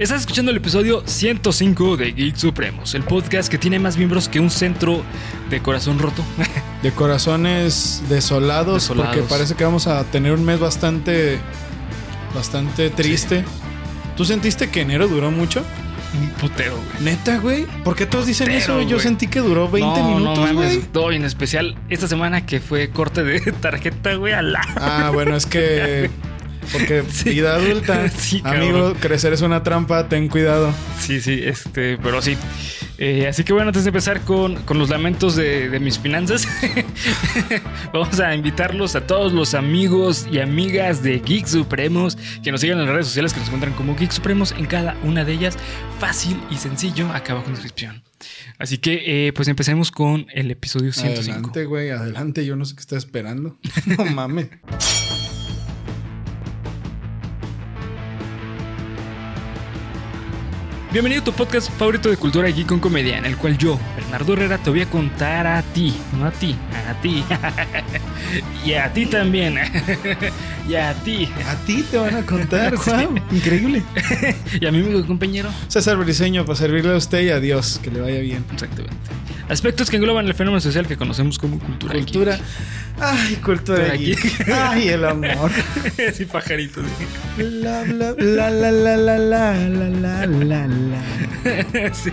Estás escuchando el episodio 105 de Geek Supremos, el podcast que tiene más miembros que un centro de corazón roto. De corazones desolados, Desolados. porque parece que vamos a tener un mes bastante, bastante triste. ¿Tú sentiste que enero duró mucho? Un putero, güey. Neta, güey. ¿Por qué todos dicen Putero, eso? Yo sentí que duró 20 no, minutos, no mames, güey. todo en especial esta semana que fue corte de tarjeta, güey, a la. Ah, bueno, es que. Porque Sí. vida adulta. Sí. Amigo, crecer es una trampa, ten cuidado. Sí, sí, este, pero sí. Eh, así que bueno, antes de empezar con, con los lamentos de, de mis finanzas, vamos a invitarlos a todos los amigos y amigas de Geek Supremos que nos sigan en las redes sociales que nos encuentran como Geek Supremos en cada una de ellas. Fácil y sencillo, acá abajo en la descripción. Así que eh, pues empecemos con el episodio 105. Adelante, güey, adelante. Yo no sé qué está esperando. no mames. Bienvenido a tu podcast favorito de cultura aquí con comedia, en el cual yo, Bernardo Herrera, te voy a contar a ti, no a ti, a ti. y a ti también. y a ti. A ti te van a contar, wow, increíble. y a mi amigo compañero. César Briseño, para servirle a usted y a Dios, que le vaya bien. Exactamente. Aspectos que engloban el fenómeno social que conocemos como cultura. Cultura. Ay, cultura. de Geek. Ay, el amor. sí, pajarito. Sí. La, bla, bla, la, la, la, la, la, la, la. sí.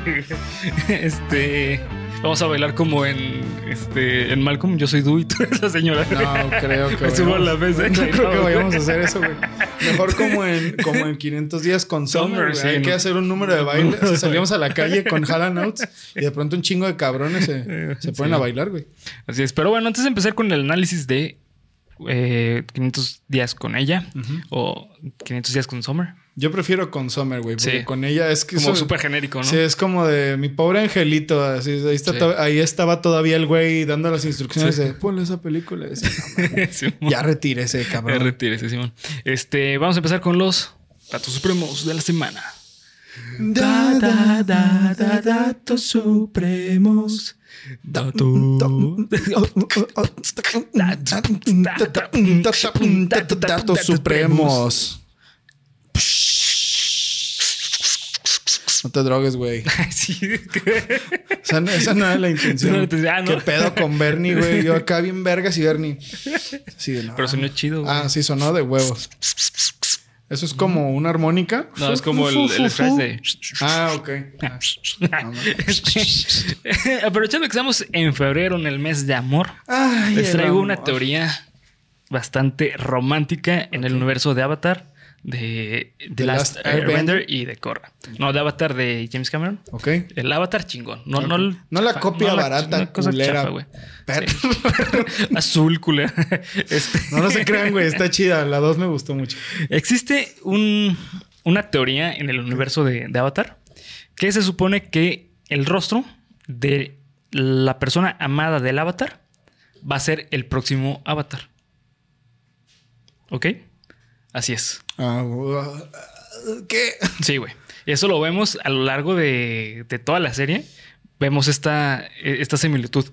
Este. Vamos a bailar como en este en Malcolm. Yo soy Du y tú eres la señora. No creo que Me subo a la mesa. No creo que vayamos a hacer eso, güey. Mejor como en, como en 500 días con Summer. Summer, sí, Hay no. que hacer un número de baile. O sea, salimos a la calle con Hala Notes y de pronto un chingo de cabrones se, se ponen Sí. a bailar, güey. Así es. Pero bueno, antes de empezar con el análisis de eh, 500 días con ella o 500 días con Summer. Yo prefiero con Summer, güey, porque Sí. con ella es que Como súper genérico, ¿no? Sí, es como de mi pobre angelito. Así, ahí, está Sí. to- ahí estaba todavía el güey dando las instrucciones Sí. de ponle esa película. Y decía, "No, mames, Simón. ya retírese, Eh, cabrón. retírese, Simón. Este, vamos a empezar con los datos supremos de la semana. Da, da, da, da, datos supremos. Datos supremos. No te drogues, güey. sí. Esa, no- esa no era la intención. No, te- ah, ¿no? ¿Qué pedo con Bernie, güey? Yo acá bien vergas y Bernie. Sí, de no. Pero sonó chido, güey. Ah, sí, sonó de huevos. Eso es como una armónica. No, es como el, el scratch de. Ah, ok. Ah, Aprovechando que estamos en febrero, en el mes de amor, Ay, les traigo una teoría bastante romántica en el universo de Avatar, de The The Last, Last Airbender y de Korra. No, de Avatar de James Cameron. Ok. El Avatar chingón. No, no, el No la copia no la- barata, una cosa culera. chafa, güey. Sí. Azul, culera. Este, No, no se crean, güey. Está chida. La 2 me gustó mucho. Existe un- una teoría en el universo de, de Avatar que se supone que el rostro de la persona amada del Avatar va a ser el próximo Avatar. ¿Ok? Así es. Uh, ¿Qué? Sí, güey. Eso lo vemos a lo largo de, de toda la serie. Vemos esta, esta similitud.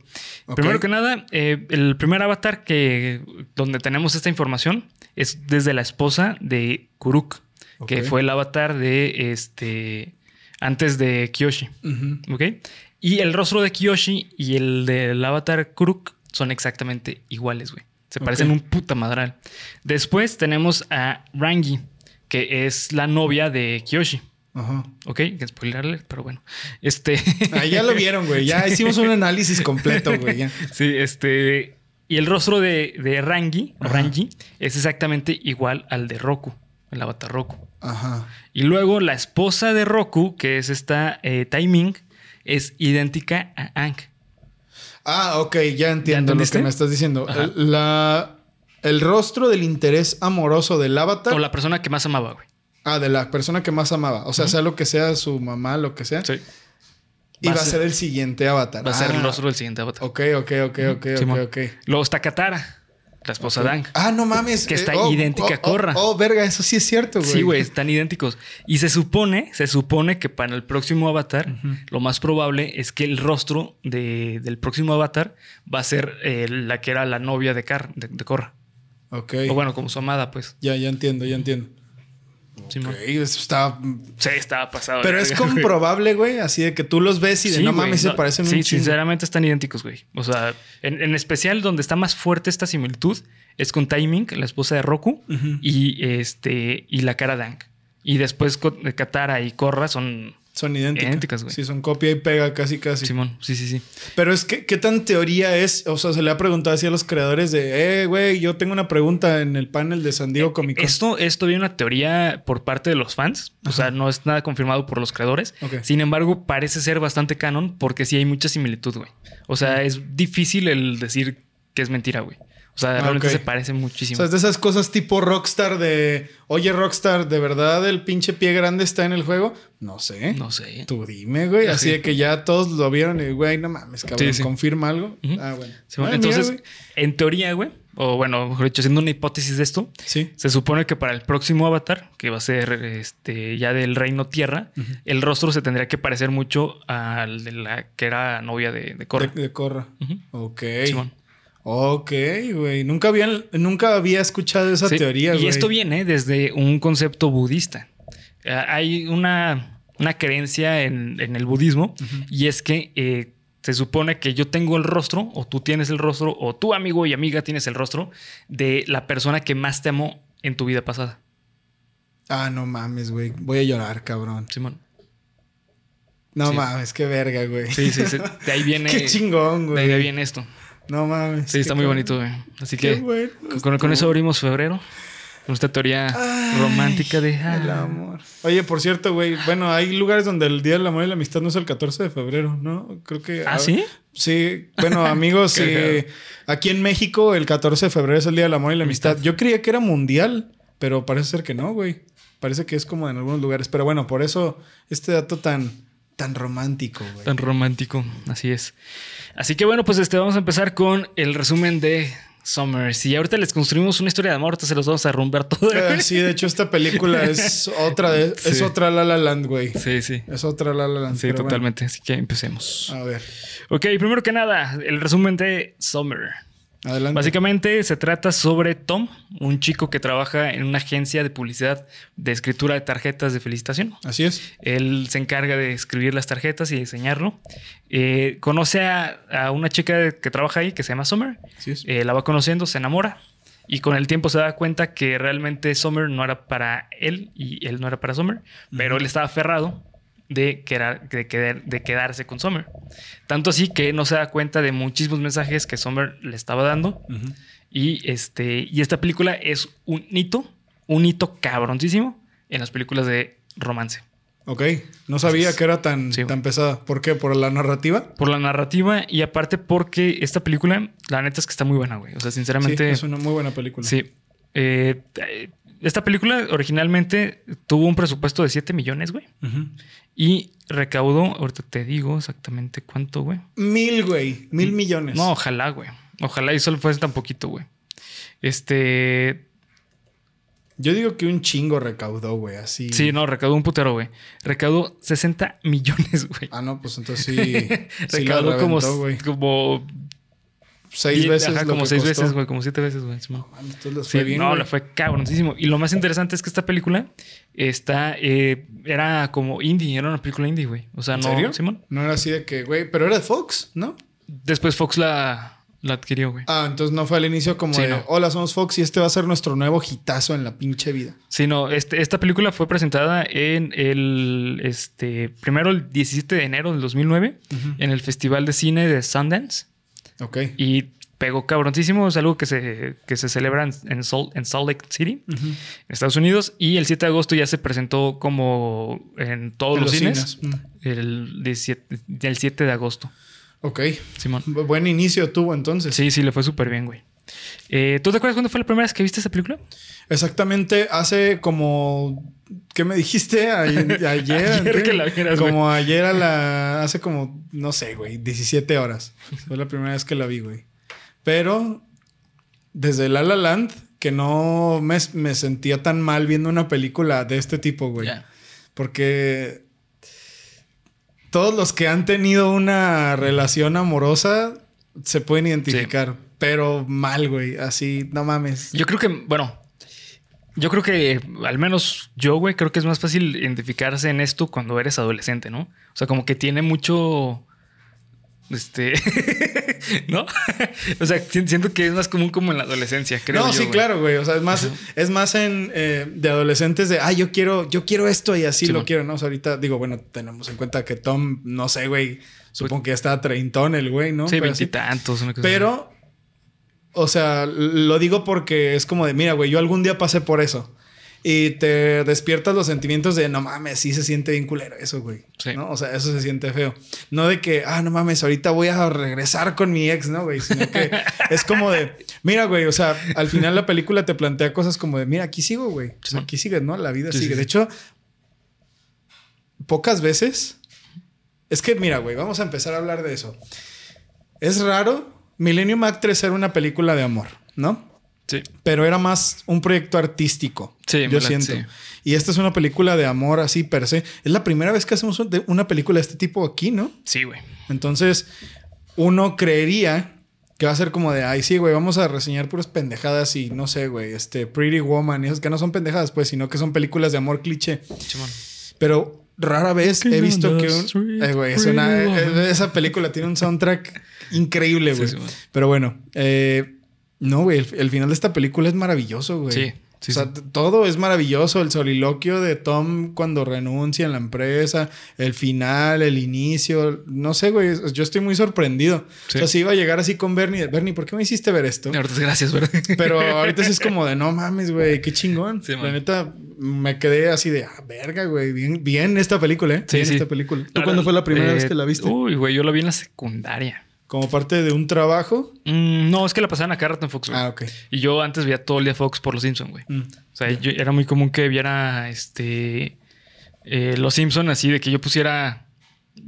Primero que nada, eh, el primer avatar que donde tenemos esta información es desde la esposa de Kuruk, que fue el avatar de este antes de Kyoshi. Ujú. ¿Ok? Y el rostro de Kyoshi y el del avatar Kuruk son exactamente iguales, güey. Se parecen un puta madral. Después tenemos a Rangi, que es la novia de Kyoshi. Ajá. Ok, que spoilerle, pero bueno. Este. Ah, ya lo vieron, güey. Ya hicimos un análisis completo, güey. ya. sí, este. Y el rostro de, de Rangi, Ajá. Rangi, es exactamente igual al de Roku, el avatar Roku. Ajá. Y luego la esposa de Roku, que es esta eh, Taiming, es idéntica a Ang. Ah, ok, ya entiendo lo que me estás diciendo. El, la, el rostro del interés amoroso del avatar. O la persona que más amaba, güey. Ah, de la persona que más amaba. O sea, sea lo que sea su mamá, lo que sea. Sí. Y Va va, a ser- el siguiente avatar. Va a ser el Ah, rostro del siguiente avatar. Ok, ok, ok, ok, ok, ok. Luego está Katara, la esposa de Ang. Ah, no mames. Que está oh, idéntica a oh, oh, Korra. Oh, verga, eso sí es cierto, güey. Sí, güey, están idénticos. Y se supone, se supone que para el próximo avatar, lo más probable es que el rostro de- del próximo avatar va a ser eh, la que era la novia de, Car, de, de Korra. Ok. O bueno, como su amada, pues. Ya, ya entiendo, ya entiendo. Eso está. Sí, estaba pasado. Pero es verga, comprobable, güey. Así de que tú los ves y de Sí, no mames se no, parecen Sí, un sinceramente están idénticos, güey. O sea, en, en especial donde está más fuerte esta similitud es con Timing, la esposa de Roku, y este y la cara de Hank. Y después Katara y Korra son Son idénticas. Idénticas, güey. Sí, son copia y pega casi, casi. Simón. Sí, sí, sí. Pero es que, ¿qué tan teoría es? O sea, se le ha preguntado así a los creadores de, eh, güey, yo tengo una pregunta en el panel de San Diego Comic Con. Esto, esto viene una teoría por parte de los fans. O sea, no es nada confirmado por los creadores. Sin embargo, parece ser bastante canon porque sí hay mucha similitud, güey. O sea, es difícil el decir que es mentira, güey. O sea, Ah, realmente se parece O muchísimo. sea, es de esas cosas tipo Rockstar de, oye, Rockstar, ¿de verdad el pinche pie grande está en el juego? No sé. no sé. Tú dime, güey. Así Sí. de que ya todos lo vieron y, güey, no mames, cabrón, Sí, sí. confirma algo. Ah, bueno. Ah, Entonces, en teoría, güey, o bueno, mejor dicho, haciendo una hipótesis de esto, sí. se supone que para el próximo avatar, que va a ser este ya del reino tierra, el rostro se tendría que parecer mucho al de la que era novia de, de Korra. De, de Corra. Ok. Simón. Ok, güey. Nunca había, nunca había escuchado esa Sí, teoría, Y güey. esto viene desde un concepto budista. Eh, Hay una, una creencia en, en el budismo y es que eh, se supone que yo tengo el rostro, o tú tienes el rostro, o tu amigo y amiga tienes el rostro de la persona que más te amó en tu vida pasada. Ah, no mames, güey. Voy a llorar, cabrón. Simón. No Sí. mames, qué verga, güey. Sí, sí, sí. De ahí viene. Qué chingón, De ahí güey. viene esto. No mames. Sí, está muy bonito, güey. Así Qué que bueno. con, con eso abrimos febrero. Esta teoría Ay, romántica de. ah, El amor. Oye, por cierto, güey. Bueno, hay lugares donde el Día del Amor y la Amistad no es el 14 de febrero, ¿no? Creo que. ¿Ah, sí? Sí. Bueno, amigos. Cagado. Aquí en México, el 14 de febrero es el Día del Amor y la Amistad. Yo creía que era mundial, pero parece ser que no, güey. Parece que es como en algunos lugares. Pero bueno, por eso este dato tan, tan romántico, güey. Tan romántico, así es. Así que bueno, pues este, vamos a empezar con el resumen de Summer. Si ahorita les construimos una historia de amor, ahorita se los vamos a romper todo. Eh, sí, de hecho, esta película es otra de, es otra La La Land, güey. Sí, sí. Es otra La La Land. Sí, bueno. totalmente. Así que empecemos. A ver, Ok, primero que nada, el resumen de Summer. Adelante. Básicamente se trata sobre Tom, un chico que trabaja en una agencia de publicidad de escritura de tarjetas de felicitación. Así es. Él se encarga de escribir las tarjetas y diseñarlo. Eh, conoce a, a una chica que trabaja ahí que se llama Summer. Así es. Eh, la va conociendo, se enamora y con el tiempo se da cuenta que realmente Summer no era para él y él no era para Summer, pero él estaba aferrado de, quedar- de, quedar- de quedarse con Summer. Tanto así que no se da cuenta de muchísimos mensajes que Summer le estaba dando. Y, este, y esta película es un hito, un hito cabroncísimo en las películas de romance. Ok, no sabía Entonces, que era tan, sí. tan pesada. ¿Por qué? ¿Por la narrativa? Por la narrativa y aparte porque esta película, la neta es que está muy buena, güey. O sea, Sí, sinceramente... es una muy buena película. Sí. Eh, eh, esta película originalmente tuvo un presupuesto de 7 millones, güey. Y recaudó, ahorita te digo exactamente cuánto, güey. Mil, güey. Mil millones. No, ojalá, güey. Ojalá y solo fuese tan poquito, güey. Este. Yo digo que un chingo recaudó, güey. Así. Sí, no, recaudó un putero, güey. Recaudó 60 millones, güey. Ah, no, pues entonces sí. sí la recaudó reventó, como Seis veces. ajá, lo como que seis costó. veces, güey. Como siete veces, güey. Entonces les Sí, fue bien. no, güey. le fue cabroncísimo. Y lo más interesante es que esta película está, eh, era como indie, era una película indie, güey. O sea, ¿En no, serio? Simón. No era así de que, güey, pero era de Fox, ¿no? Después Fox la, la adquirió, güey. Ah, entonces no fue al inicio como Sí, de, no. hola, somos Fox y este va a ser nuestro nuevo hitazo en la pinche vida. Sí, no, este, esta película fue presentada en el, este, primero el 17 de enero del 2009 Ujú. en el Festival de Cine de Sundance Ok. y pegó cabroncísimo, es algo que se, que se celebra en, en Salt, en Salt Lake City, en Estados Unidos, y el 7 de agosto ya se presentó como en todos En los, los cines, cines. El, 17, el 7 de agosto, Ok. Simón. Bu- Buen inicio tuvo entonces. Sí, sí, le fue súper bien, güey. Eh, ¿Tú te acuerdas cuándo fue la primera vez que viste esa película? Exactamente, hace como. ¿Qué me dijiste? A- Ayer. Ayer ¿qué? que la vieras, Como ayer a la. Hace como, no sé, güey, 17 horas. Fue la primera vez que la vi, güey. Pero desde La La Land, que no me, me sentía tan mal viendo una película de este tipo, güey. Porque todos los que han tenido una relación amorosa se pueden identificar. Pero mal, güey. Así, no mames. Yo creo que, bueno, Yo creo que, al menos yo, güey, creo que es más fácil identificarse en esto cuando eres adolescente, ¿no? O sea, como que tiene mucho. Este. ¿No? o sea, si- siento que es más común como en la adolescencia, creo no, yo, sí, güey. claro, güey. O sea, es más, es más en eh, de adolescentes de, ah, yo quiero, yo quiero esto y así Sí, lo man. quiero, ¿no? O sea, ahorita digo, bueno, tenemos en cuenta que Tom, no sé, güey, supongo que ya está treintón el güey, ¿no? Sí, Pero veintitantos, una cosa. Pero, o sea, lo digo porque es como de, mira, güey, yo algún día pasé por eso. Y te despiertas los sentimientos de, no mames, sí se siente bien culero eso, güey. Sí. ¿no? O sea, eso se siente feo. No de que, ah, no mames, ahorita voy a regresar con mi ex, ¿no, güey? Sino que es como de, mira, güey, o sea, al final la película te plantea cosas como de, mira, aquí sigo, güey. O sea, aquí sigues, ¿no? La vida Sí, sigue. sí, De hecho, pocas veces. Es que, mira, güey, vamos a empezar a hablar de eso. Es raro. Millennium Actress era una película de amor, ¿no? Sí. Pero era más un proyecto artístico. Sí, yo siento. sí. Y esta es una película de amor así per se. Es la primera vez que hacemos una película de este tipo aquí, ¿no? Sí, güey. Entonces, uno creería que va a ser como de, ay, sí, güey, vamos a reseñar puras pendejadas y no sé, güey, este Pretty Woman y esas que no son pendejadas, pues, sino que son películas de amor cliché. Pero rara vez he visto que un. Eh, güey, es una- esa película tiene un soundtrack increíble, güey. sí. Pero bueno, eh, no, güey, el, el final de esta película es maravilloso, güey. Sí, sí, o sea, sí. todo es maravilloso. El soliloquio de Tom cuando renuncia en la empresa, el final, el inicio. No sé, güey. Yo estoy muy sorprendido. Sí. O sea, si iba a llegar así con Bernie, Bernie, ¿por qué me hiciste ver esto? Ahorita gracias, ¿verdad? Pero ahorita sí es como de no mames, güey, qué chingón. Sí, la neta, me quedé así de ah, verga, güey. Bien, bien esta película, ¿eh? Sí, bien sí. esta película. ¿Tú cuándo fue la primera eh, vez que la viste? Uy, güey, yo la vi en la secundaria. Como parte de un trabajo. Mm, no, es que la pasaban a cada rato en Fox, güey. Ah, ok. Y yo antes veía todo el día Fox por Los Simpsons, güey. Mm. O sea, yo- era muy común que viera este eh, Los Simpsons así de que yo pusiera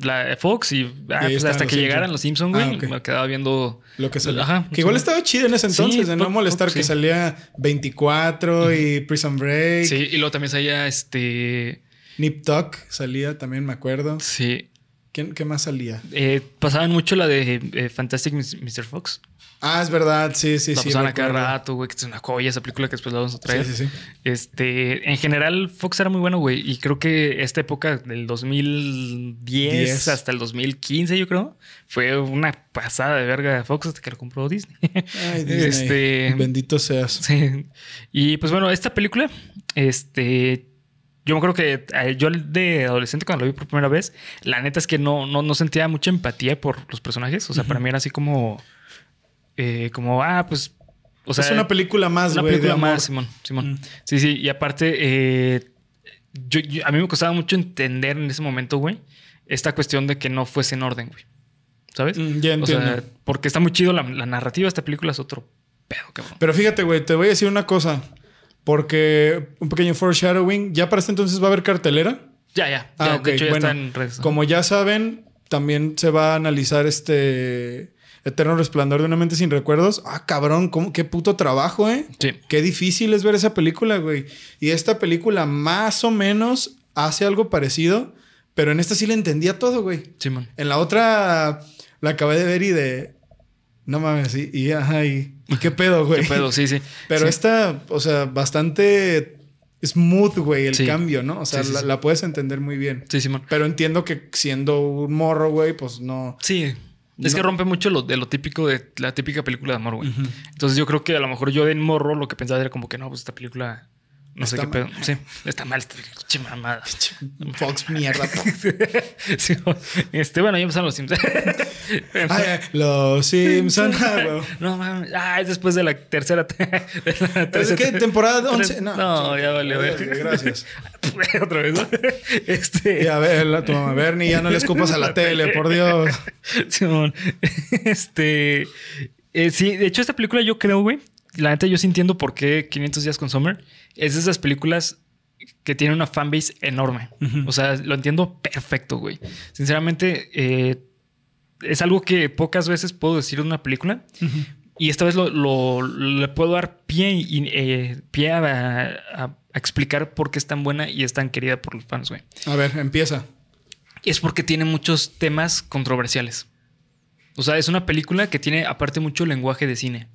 la Fox y, ah, pues, hasta que llegaran los Simpsons, güey, Ah, ok. me quedaba viendo Lo que salía. Ajá, que igual estaba chido en ese entonces, Sí, de no molestar que sí. salía 24 y Prison Break. Sí, y luego también salía este Nip Tuck salía también, me acuerdo. sí, ¿Quién, ¿Qué más salía? eh, pasaban mucho la de eh, Fantastic Mr. Fox. Ah, es verdad, sí, sí, la sí. pasaban a cada rato, güey, que es una joya esa película que después la vamos a traer. Sí, sí, sí. Este, en general, Fox era muy bueno, güey. Y creo que esta época del 2010 Diez. hasta el 2015, yo creo, fue una pasada de verga de Fox hasta que lo compró Disney. Ay, Disney. Este, Bendito seas. sí. Y pues bueno, esta película, este, yo me acuerdo que eh, yo de adolescente cuando lo vi por primera vez, la neta es que no, no, no sentía mucha empatía por los personajes. O sea, para mí era así como, eh, como, ah, pues, o sea, es una película más, una de película más, Simón. Simón. Sí, sí. Y aparte, eh, yo, yo- a mí me costaba mucho entender en ese momento, güey, esta cuestión de que no fuese en orden, güey. ¿Sabes? Mm, ya O sea, entiendo. porque está muy chido la, la narrativa esta película, es otro pedo, cabrón. Pero fíjate, güey, te voy a decir una cosa. Porque un pequeño foreshadowing. ¿Ya para este entonces va a haber cartelera? Ya, ya. Ah, ya, ok. De hecho, ya bueno, está en redes. como ya saben, también se va a analizar este Eterno Resplandor de una mente sin recuerdos. Ah, cabrón, ¿cómo? qué puto trabajo, ¿eh? Sí. Qué difícil es ver esa película, güey. Y esta película más o menos hace algo parecido, pero en esta sí le entendía todo, güey. Simón. En la otra la acabé de ver y de... No mames, y, y ajá, y, y qué pedo, güey. ¿Qué pedo? Sí, sí. Pero Sí. esta, o sea, bastante smooth, güey, el Sí. cambio, ¿no? O sea, Sí, la, puedes entender muy bien. Sí, Simón. Pero entiendo que siendo un morro, güey, pues no. Sí. Es No. que rompe mucho lo, de lo típico de la típica película de amor, güey. Entonces yo creo que a lo mejor yo de morro lo que pensaba era como que no, pues esta película no sé qué pedo. Sí, está mal esta pinche mamada. Fox mierda. Sí, este, bueno, ya empezaron los Simpsons. Ay, los Simpson. güey. no mames. Ah, es después de la tercera. de la ¿Es tercera- que temporada 11? tres- No, No, ya valió. Gracias, Gracias. Otra vez, ¿no? Este. Y a ver, la, tu mamá, Bernie, ya no le escupas a la tele, por Dios. Simón. Este. eh, sí, de hecho, esta película yo creo, güey. La neta, yo sí entiendo por qué 500 días con Summer es de esas películas que tienen una fanbase enorme. O sea, lo entiendo perfecto, güey. Sinceramente, eh, es algo que pocas veces puedo decir de una película. Y esta vez lo, lo- le puedo dar pie, y, eh, pie a, a- a explicar por qué es tan buena y es tan querida por los fans, güey. A ver, empieza. Es porque tiene muchos temas controversiales. O sea, es una película que tiene aparte mucho lenguaje de cine.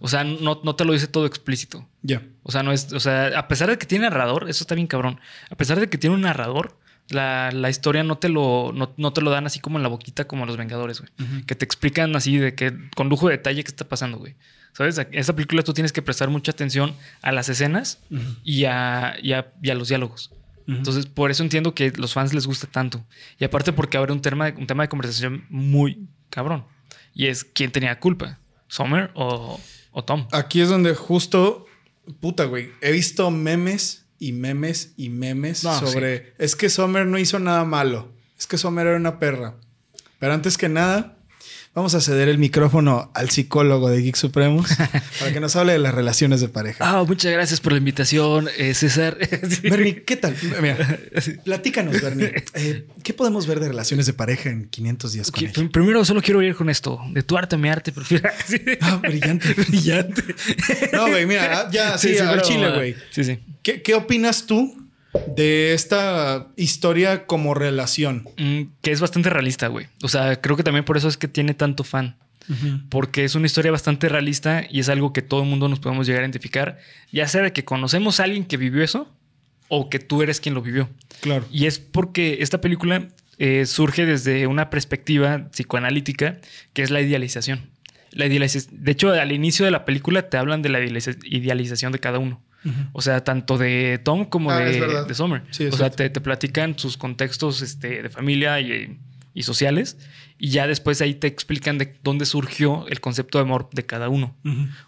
O sea, no, no te lo dice todo explícito. Ya. O sea, no es. O sea, a pesar de que tiene narrador, eso está bien cabrón. A pesar de que tiene un narrador, la, la historia no te lo, no, no te lo dan así como en la boquita, como los Vengadores, güey. Que te explican así de que con lujo de detalle qué está pasando, güey. ¿Sabes? En esta película tú tienes que prestar mucha atención a las escenas y, a, y, a, y a los diálogos. Entonces, por eso entiendo que los fans les gusta tanto. Y aparte porque abre un tema, un tema de conversación muy cabrón. Y es quién tenía culpa, Summer o, o Tom. Aquí es donde justo, puta, güey, he visto memes y memes y memes No, sobre, es que Summer no hizo nada malo, es que Summer era una perra. Pero antes que nada, vamos a ceder el micrófono al psicólogo de Geek Supremos para que nos hable de las relaciones de pareja. Ah, muchas gracias por la invitación, eh, César. Bernie, ¿qué tal? Mira, platícanos, Bernie. Eh, ¿Qué podemos ver de relaciones de pareja en 500 días con Ok, ella? prim- Primero solo quiero ir con esto. De tu arte mi arte, prefiero. Ah, brillante. Brillante. No, güey, mira, ya, sí, al pero- chile, güey. Sí, sí. ¿Qué, qué opinas tú de esta historia como relación? Mm, que es bastante realista, güey. O sea, creo que también por eso es que tiene tanto fan. Porque es una historia bastante realista y es algo que todo el mundo nos podemos llegar a identificar. Ya sea de que conocemos a alguien que vivió eso o que tú eres quien lo vivió. Claro. Y es porque esta película eh, surge desde una perspectiva psicoanalítica que es la idealización. La de hecho, al inicio de la película te hablan de la idealiza- idealización de cada uno. O sea, tanto de Tom como Ah, de, de Summer. Sí, o sea, te, te platican sus contextos este, de familia y, y sociales. Y ya después ahí te explican de dónde surgió el concepto de amor de cada uno.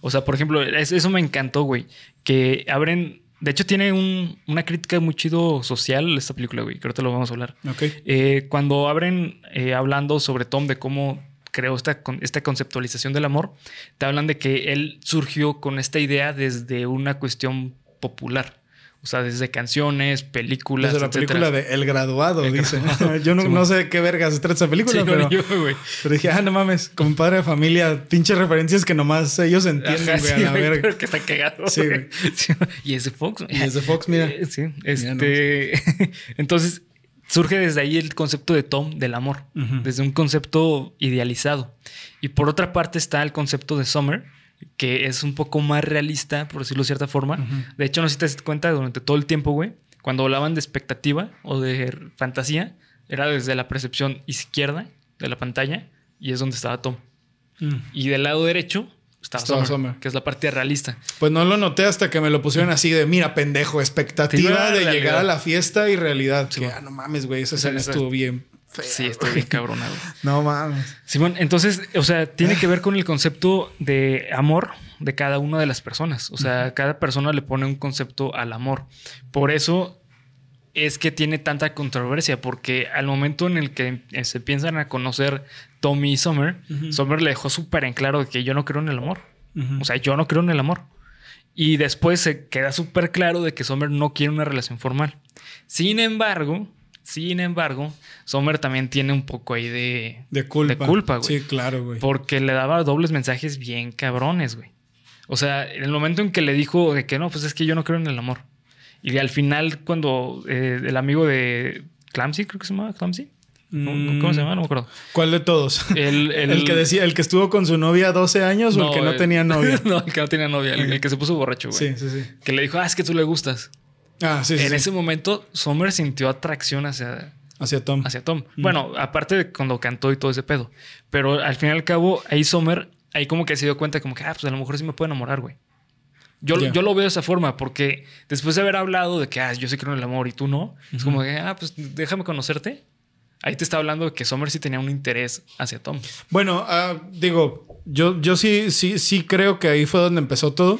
O sea, por ejemplo, es- eso me encantó, güey. Que abren. De hecho, tiene un- una crítica muy chido social esta película, güey. Que ahorita lo vamos a hablar. Ok. Eh, cuando abren eh, hablando sobre Tom, de cómo creó esta, esta conceptualización del amor, te hablan de que él surgió con esta idea desde una cuestión popular. O sea, desde canciones, películas, Desde la película de El Graduado, El dice. Graduado. Yo no, Sí, no bueno. sé de qué vergas se trata esa película, Sí, pero, no, yo, güey. pero dije, ah, no mames, como padre de familia, pinches referencias que nomás ellos entienden, Ajá, güey, sí, que está cagado. Sí, güey. Y es de Fox. Y es de Fox, mira. Eh, Mira este. Entonces, surge desde ahí el concepto de Tom del amor, desde un concepto idealizado. Y por otra parte está el concepto de Summer, que es un poco más realista, por decirlo de cierta forma. De hecho, no sé si te das cuenta, durante todo el tiempo, güey, cuando hablaban de expectativa o de fantasía, era desde la percepción izquierda de la pantalla y es donde estaba Tom. Mm. Y del lado derecho estaba, Summer, Summer. que es la parte realista. Pues no lo noté hasta que me lo pusieron así de, mira, pendejo, expectativa de realidad. llegar a la fiesta y realidad. Sí, que, bueno. ah, no mames, güey, esa escena estuvo bien fea. Sí, estoy bien cabronado. No mames. Simón, entonces, o sea, tiene que ver con el concepto de amor de cada una de las personas. O sea, cada persona le pone un concepto al amor. Por eso es que tiene tanta controversia, porque al momento en el que se piensan a conocer Tommy y Summer, Summer le dejó súper en claro de que yo no creo en el amor. O sea, yo no creo en el amor. Y después se queda súper claro de que Summer no quiere una relación formal. Sin embargo, sin embargo, Summer también tiene un poco ahí de, De culpa. de culpa, güey. Sí, claro, güey. Porque le daba dobles mensajes bien cabrones, güey. O sea, en el momento en que le dijo de que no, pues es que yo no creo en el amor. Y al final, cuando eh, el amigo de Clamsy, creo que se llama Clamsy. ¿Cómo se llama? No me acuerdo. ¿Cuál de todos? El, El, que decía, el que estuvo con su novia 12 años o el que no tenía novia. no, el que no tenía novia. El, que se puso borracho, güey. sí, sí, sí. Que le dijo, ah, es que tú le gustas. Ah, sí, sí. en sí. ese momento, Summer sintió atracción hacia, Hacia Tom. hacia Tom. Bueno, aparte de cuando cantó y todo ese pedo. Pero al fin y al cabo, ahí Sommer, ahí como que se dio cuenta, como que, ah, pues a lo mejor sí me puedo enamorar, güey. Yo, Ya. yo lo veo de esa forma, porque después de haber hablado de que, ah, yo sí creo en el amor y tú no, es como que, ah, pues déjame conocerte. Ahí te está hablando de que Sommer sí tenía un interés hacia Tom. Bueno, ah, digo, yo, yo sí, sí, sí creo que ahí fue donde empezó todo.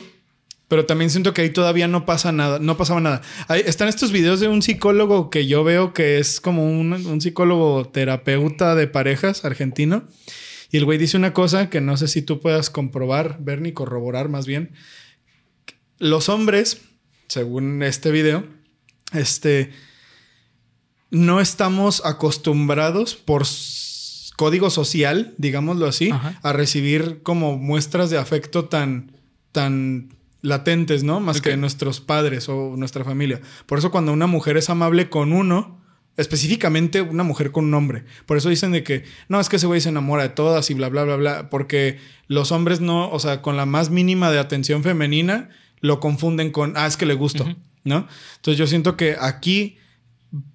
Pero también siento que ahí todavía no pasa nada, no pasaba nada. Ahí están estos videos de un psicólogo que yo veo que es como un, un psicólogo terapeuta de parejas argentino. Y el güey dice una cosa que no sé si tú puedas comprobar, Bernie, corroborar más bien. Los hombres, según este video, este, no estamos acostumbrados por código social, digámoslo así, Ajá. a recibir como muestras de afecto tan, tan latentes, ¿no? Más que nuestros padres o nuestra familia. Por eso cuando una mujer es amable con uno, Específicamente una mujer con un hombre. Por eso dicen de que no, es que ese güey se enamora de todas y bla, bla, bla, bla. Porque los hombres no, o sea, con la más mínima de atención femenina, lo confunden con, ah, es que le gusto, ¿no? Entonces yo siento que aquí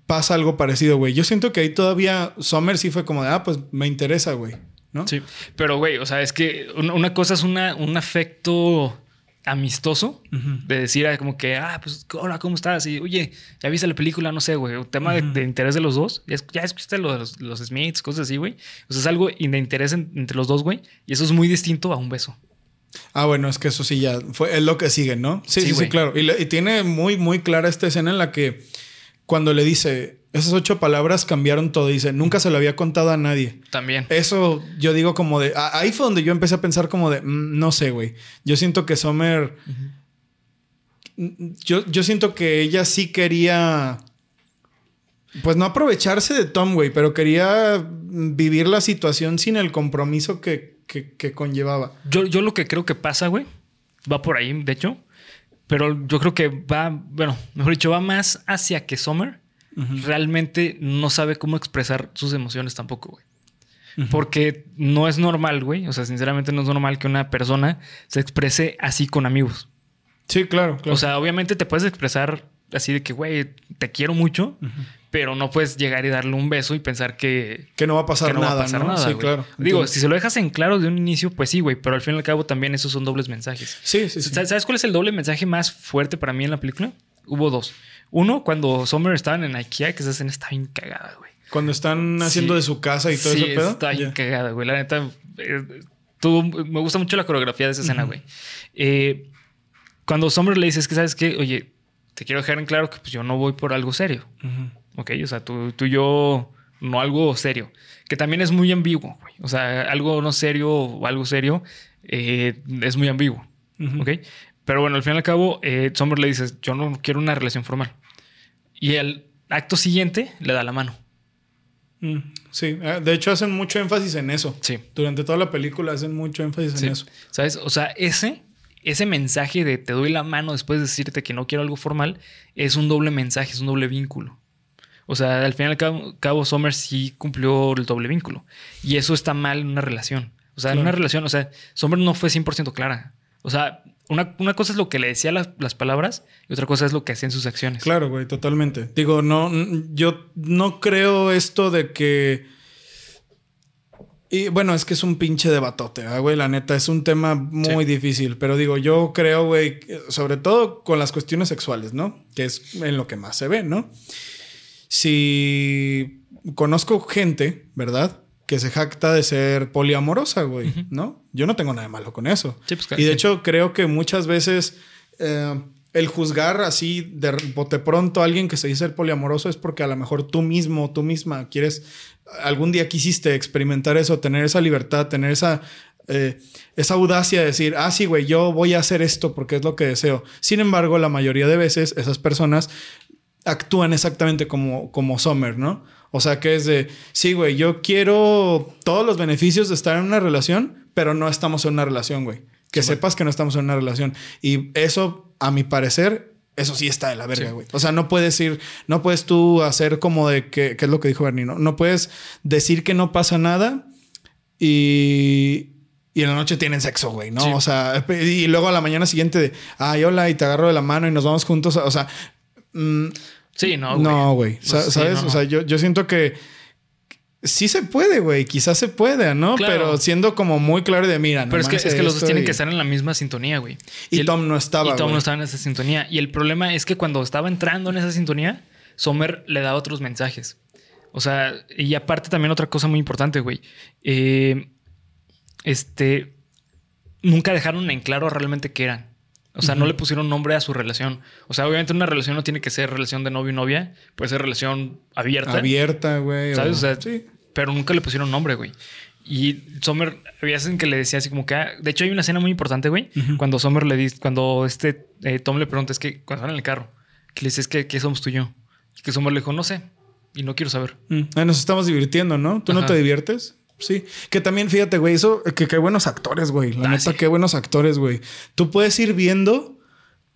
pasa algo parecido, güey. Yo siento que ahí todavía Summer sí fue como de, ah, pues me interesa, güey, ¿no? Sí, pero güey, o sea, es que una cosa es una, un afecto amistoso de decir ah, como que, ah, pues, hola, ¿cómo estás? Y, oye, ¿ya viste la película? No sé, güey. Un tema de, interés de los dos. Ya, ya escuchaste los, los Smiths, cosas así, güey. O sea, es algo de interés entre los dos, güey. Y eso es muy distinto a un beso. Ah, bueno, es que eso sí ya fue, es lo que sigue, ¿no? Sí, sí, sí, claro. Y, y, tiene muy, muy clara esta escena en la que cuando le dice, esas ocho palabras cambiaron todo, dice, nunca se lo había contado a nadie. También. Eso yo digo como de, ahí fue donde yo empecé a pensar como de, mm, no sé, güey. Yo siento que Sommer, yo, yo siento que ella sí quería, pues no aprovecharse de Tom, güey, pero quería vivir la situación sin el compromiso que, que, conllevaba. Yo, yo lo que creo que pasa, güey, va por ahí, de hecho pero yo creo que va, bueno, mejor dicho, va más hacia que Summer realmente no sabe cómo expresar sus emociones tampoco, güey. Porque no es normal, güey. O sea, sinceramente no es normal que una persona se exprese así con amigos. Sí, claro, claro. O sea, obviamente te puedes expresar así de que, güey, te quiero mucho, pero no puedes llegar y darle un beso y pensar que... Que no va a pasar nada. Va a pasar nada sí, claro. Digo, si se lo dejas en claro de un inicio, pues sí, güey, pero al fin y al cabo también esos son dobles mensajes. Sí, sí, sí. ¿Sabes cuál es el doble mensaje más fuerte para mí en la película? Hubo dos. Uno, cuando Summer estaban en IKEA, que esa escena está bien cagada, güey. Cuando están haciendo de su casa y todo eso, pedo. está bien cagada, güey. La neta, eh, me gusta mucho la coreografía de esa escena, güey. Eh, cuando Summer le dice, es que, ¿sabes qué? Oye, te quiero dejar en claro que pues, yo no voy por algo serio. Ok, o sea, tú, tú, y yo, no algo serio. Que también es muy ambiguo, güey. O sea, algo no serio o algo serio eh, es muy ambiguo. Ok. Pero bueno, al fin y al cabo, eh, Sommer le dice, yo no quiero una relación formal. Y el acto siguiente le da la mano. Mm, sí, eh, de hecho hacen mucho énfasis en eso. Sí. Durante toda la película hacen mucho énfasis en eso. ¿Sabes? O sea, ese ese mensaje de te doy la mano después de decirte que no quiero algo formal es un doble mensaje, es un doble vínculo. O sea, al final al cabo, Sommer sí cumplió el doble vínculo. Y eso está mal en una relación. O sea, en una relación, o sea, Sommer no fue 100% clara. O sea, una, cosa es lo que le decía las, las, palabras y otra cosa es lo que hacía en sus acciones. Claro, güey, totalmente. Digo, no, yo no creo esto de que y bueno, es que es un pinche debatote, güey. La neta, es un tema muy difícil. Pero digo, yo creo, güey, sobre todo con las cuestiones sexuales, ¿no? Que es en lo que más se ve, ¿no? Si conozco gente, ¿verdad? Que se jacta de ser poliamorosa, güey, ¿no? Yo no tengo nada de malo con eso. Pues, y de hecho, creo que muchas veces. Eh, el juzgar así de bote pronto a alguien que se dice ser poliamoroso es porque a lo mejor tú mismo, tú misma quieres, algún día quisiste experimentar eso, tener esa libertad, tener esa, eh, esa audacia de decir, ah, sí, güey, yo voy a hacer esto porque es lo que deseo. Sin embargo, la mayoría de veces esas personas actúan exactamente como, como Sommer, ¿no? O sea, que es de, sí, güey, yo quiero todos los beneficios de estar en una relación, pero no estamos en una relación, güey. Que sepas que no estamos en una relación. Y eso, a mi parecer, eso sí está de la verga, güey. O sea, no puedes ir, no puedes tú hacer como de que, que es lo que dijo Bernie, ¿no? No puedes decir que no pasa nada y, y en la noche tienen sexo, güey, ¿no? O sea, y luego a la mañana siguiente de, ay, hola, y te agarro de la mano y nos vamos juntos. O sea, mm, sí, no, güey. No, güey. Pues ¿Sabes? O sea, yo, yo siento que Sí se puede, güey. Quizás se puede, ¿no? Pero siendo como muy claro de mira. Pero es que, es que los dos tienen que estar en la misma sintonía, güey. Y, Tom no estaba. Y Tom no estaba en esa sintonía. Y el problema es que cuando estaba entrando en esa sintonía, Sommer le da otros mensajes. O sea, y aparte también otra cosa muy importante, güey. Eh, este. Nunca dejaron en claro realmente qué eran. O sea, no le pusieron nombre a su relación. O sea, obviamente una relación no tiene que ser relación de novio y novia. Puede ser relación abierta. Abierta, güey. ¿Sabes? O sea, sí. Pero nunca le pusieron nombre, güey. Y Sommer, había veces que le decía así como que... Ah, de hecho, hay una escena muy importante, güey. Cuando Sommer le dice... Cuando este eh, Tom le pregunta, es que... Cuando están en el carro. Que le dice, es que ¿qué somos tú y yo? Y que Sommer le dijo, no sé. Y no quiero saber. Mm. Ah, nos estamos divirtiendo, ¿no? ¿Tú no te diviertes? Sí, que también fíjate, güey, eso, que qué buenos actores, güey. La ah, neta, qué buenos actores, güey. Tú puedes ir viendo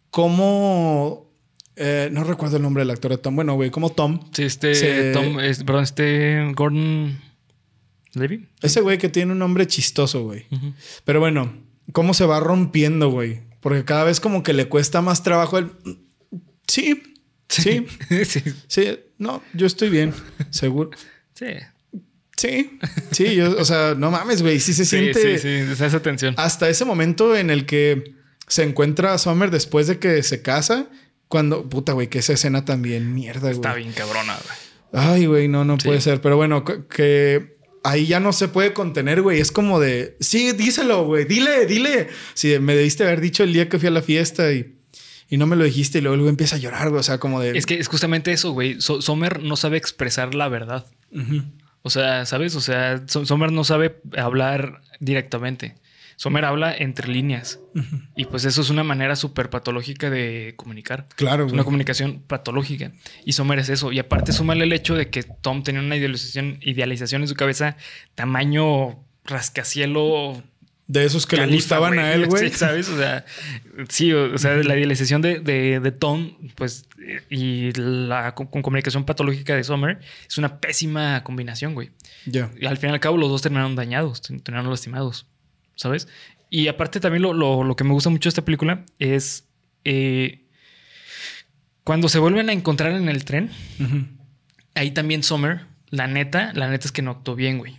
cómo Eh, no recuerdo el nombre del actor de Tom. Bueno, güey, como Tom. Sí, este. Se- Tom, es- perdón, este. Gordon. Levy. Ese güey que tiene un nombre chistoso, güey. Pero bueno, cómo se va rompiendo, güey. Porque cada vez como que le cuesta más trabajo el... Sí, sí, sí. sí. No, yo estoy bien, seguro. Sí. Sí, sí, yo, o sea, no mames, güey. Sí se Sí, siente... sí, sí. Esa, tensión. Hasta ese momento en el que se encuentra a Summer después de que se casa. Cuando... Puta, güey, que esa escena también mierda, güey. Está bien cabrona, güey. Ay, güey, no, no Sí. puede ser. Pero bueno, que- ahí ya no se puede contener, güey. Es como de, sí, díselo, güey, dile, dile. Sí, me debiste haber dicho el día que fui a la fiesta y, y no me lo dijiste y luego, luego empieza a llorar, güey. O sea, como de... Es que es justamente eso, güey. So- Sommer no sabe expresar la verdad. O sea, ¿sabes? O sea, So- Sommer no sabe hablar directamente. Sommer habla entre líneas. Y pues eso es una manera súper patológica de comunicar. Claro, Es una comunicación patológica. Y Sommer es eso. Y aparte, súmale el hecho de que Tom tenía una idealización, idealización en su cabeza tamaño rascacielo. De esos que le gustaban a él, güey. Sí, ¿sabes? O sea, sí, o, o sea, la idealización de, de- de Tom, pues, y la con, con comunicación patológica de Sommer es una pésima combinación, güey. Ya. Y al fin y al cabo, los dos terminaron dañados, terminaron lastimados, ¿sabes? Y aparte, también lo, lo- lo que me gusta mucho de esta película es eh, cuando se vuelven a encontrar en el tren. Ahí también Sommer, la neta, la neta es que no actuó bien, güey.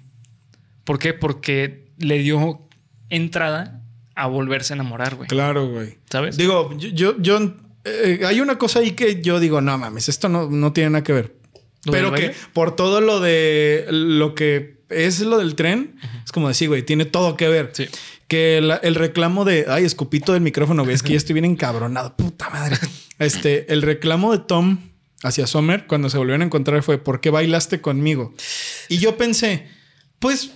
¿Por qué? Porque le dio entrada a volverse a enamorar, güey. Claro, güey. ¿Sabes? Digo, yo, yo, yo- eh, hay una cosa ahí que yo digo, no mames, esto no, no tiene nada que ver. ¿Lo Pero que por todo lo de lo que es lo del tren, es como decir, güey, tiene todo que ver. Sí. Que la- el reclamo de, ay, escupito del micrófono, güey, es que ya estoy bien encabronado, puta madre. Este, el reclamo de Tom hacia Summer cuando se volvieron a encontrar fue, ¿por qué bailaste conmigo? Y yo pensé, pues,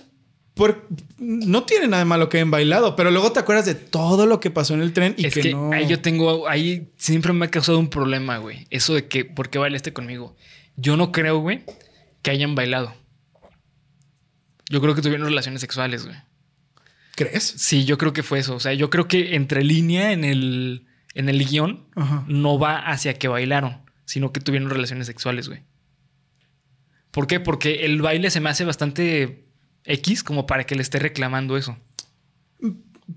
por, no tiene nada de malo que hayan bailado, pero luego te acuerdas de todo lo que pasó en el tren y es que, que, no. ahí yo tengo, ahí siempre me ha causado un problema, güey. Eso de que, ¿por qué bailaste conmigo? Yo no creo, güey, que hayan bailado. Yo creo que tuvieron relaciones sexuales, güey. ¿Crees? Sí, yo creo que fue eso. O sea, yo creo que entre línea en el, en el guion Ajá. no va hacia que bailaron, sino que tuvieron relaciones sexuales, güey. ¿Por qué? Porque el baile se me hace bastante X como para que le esté reclamando eso.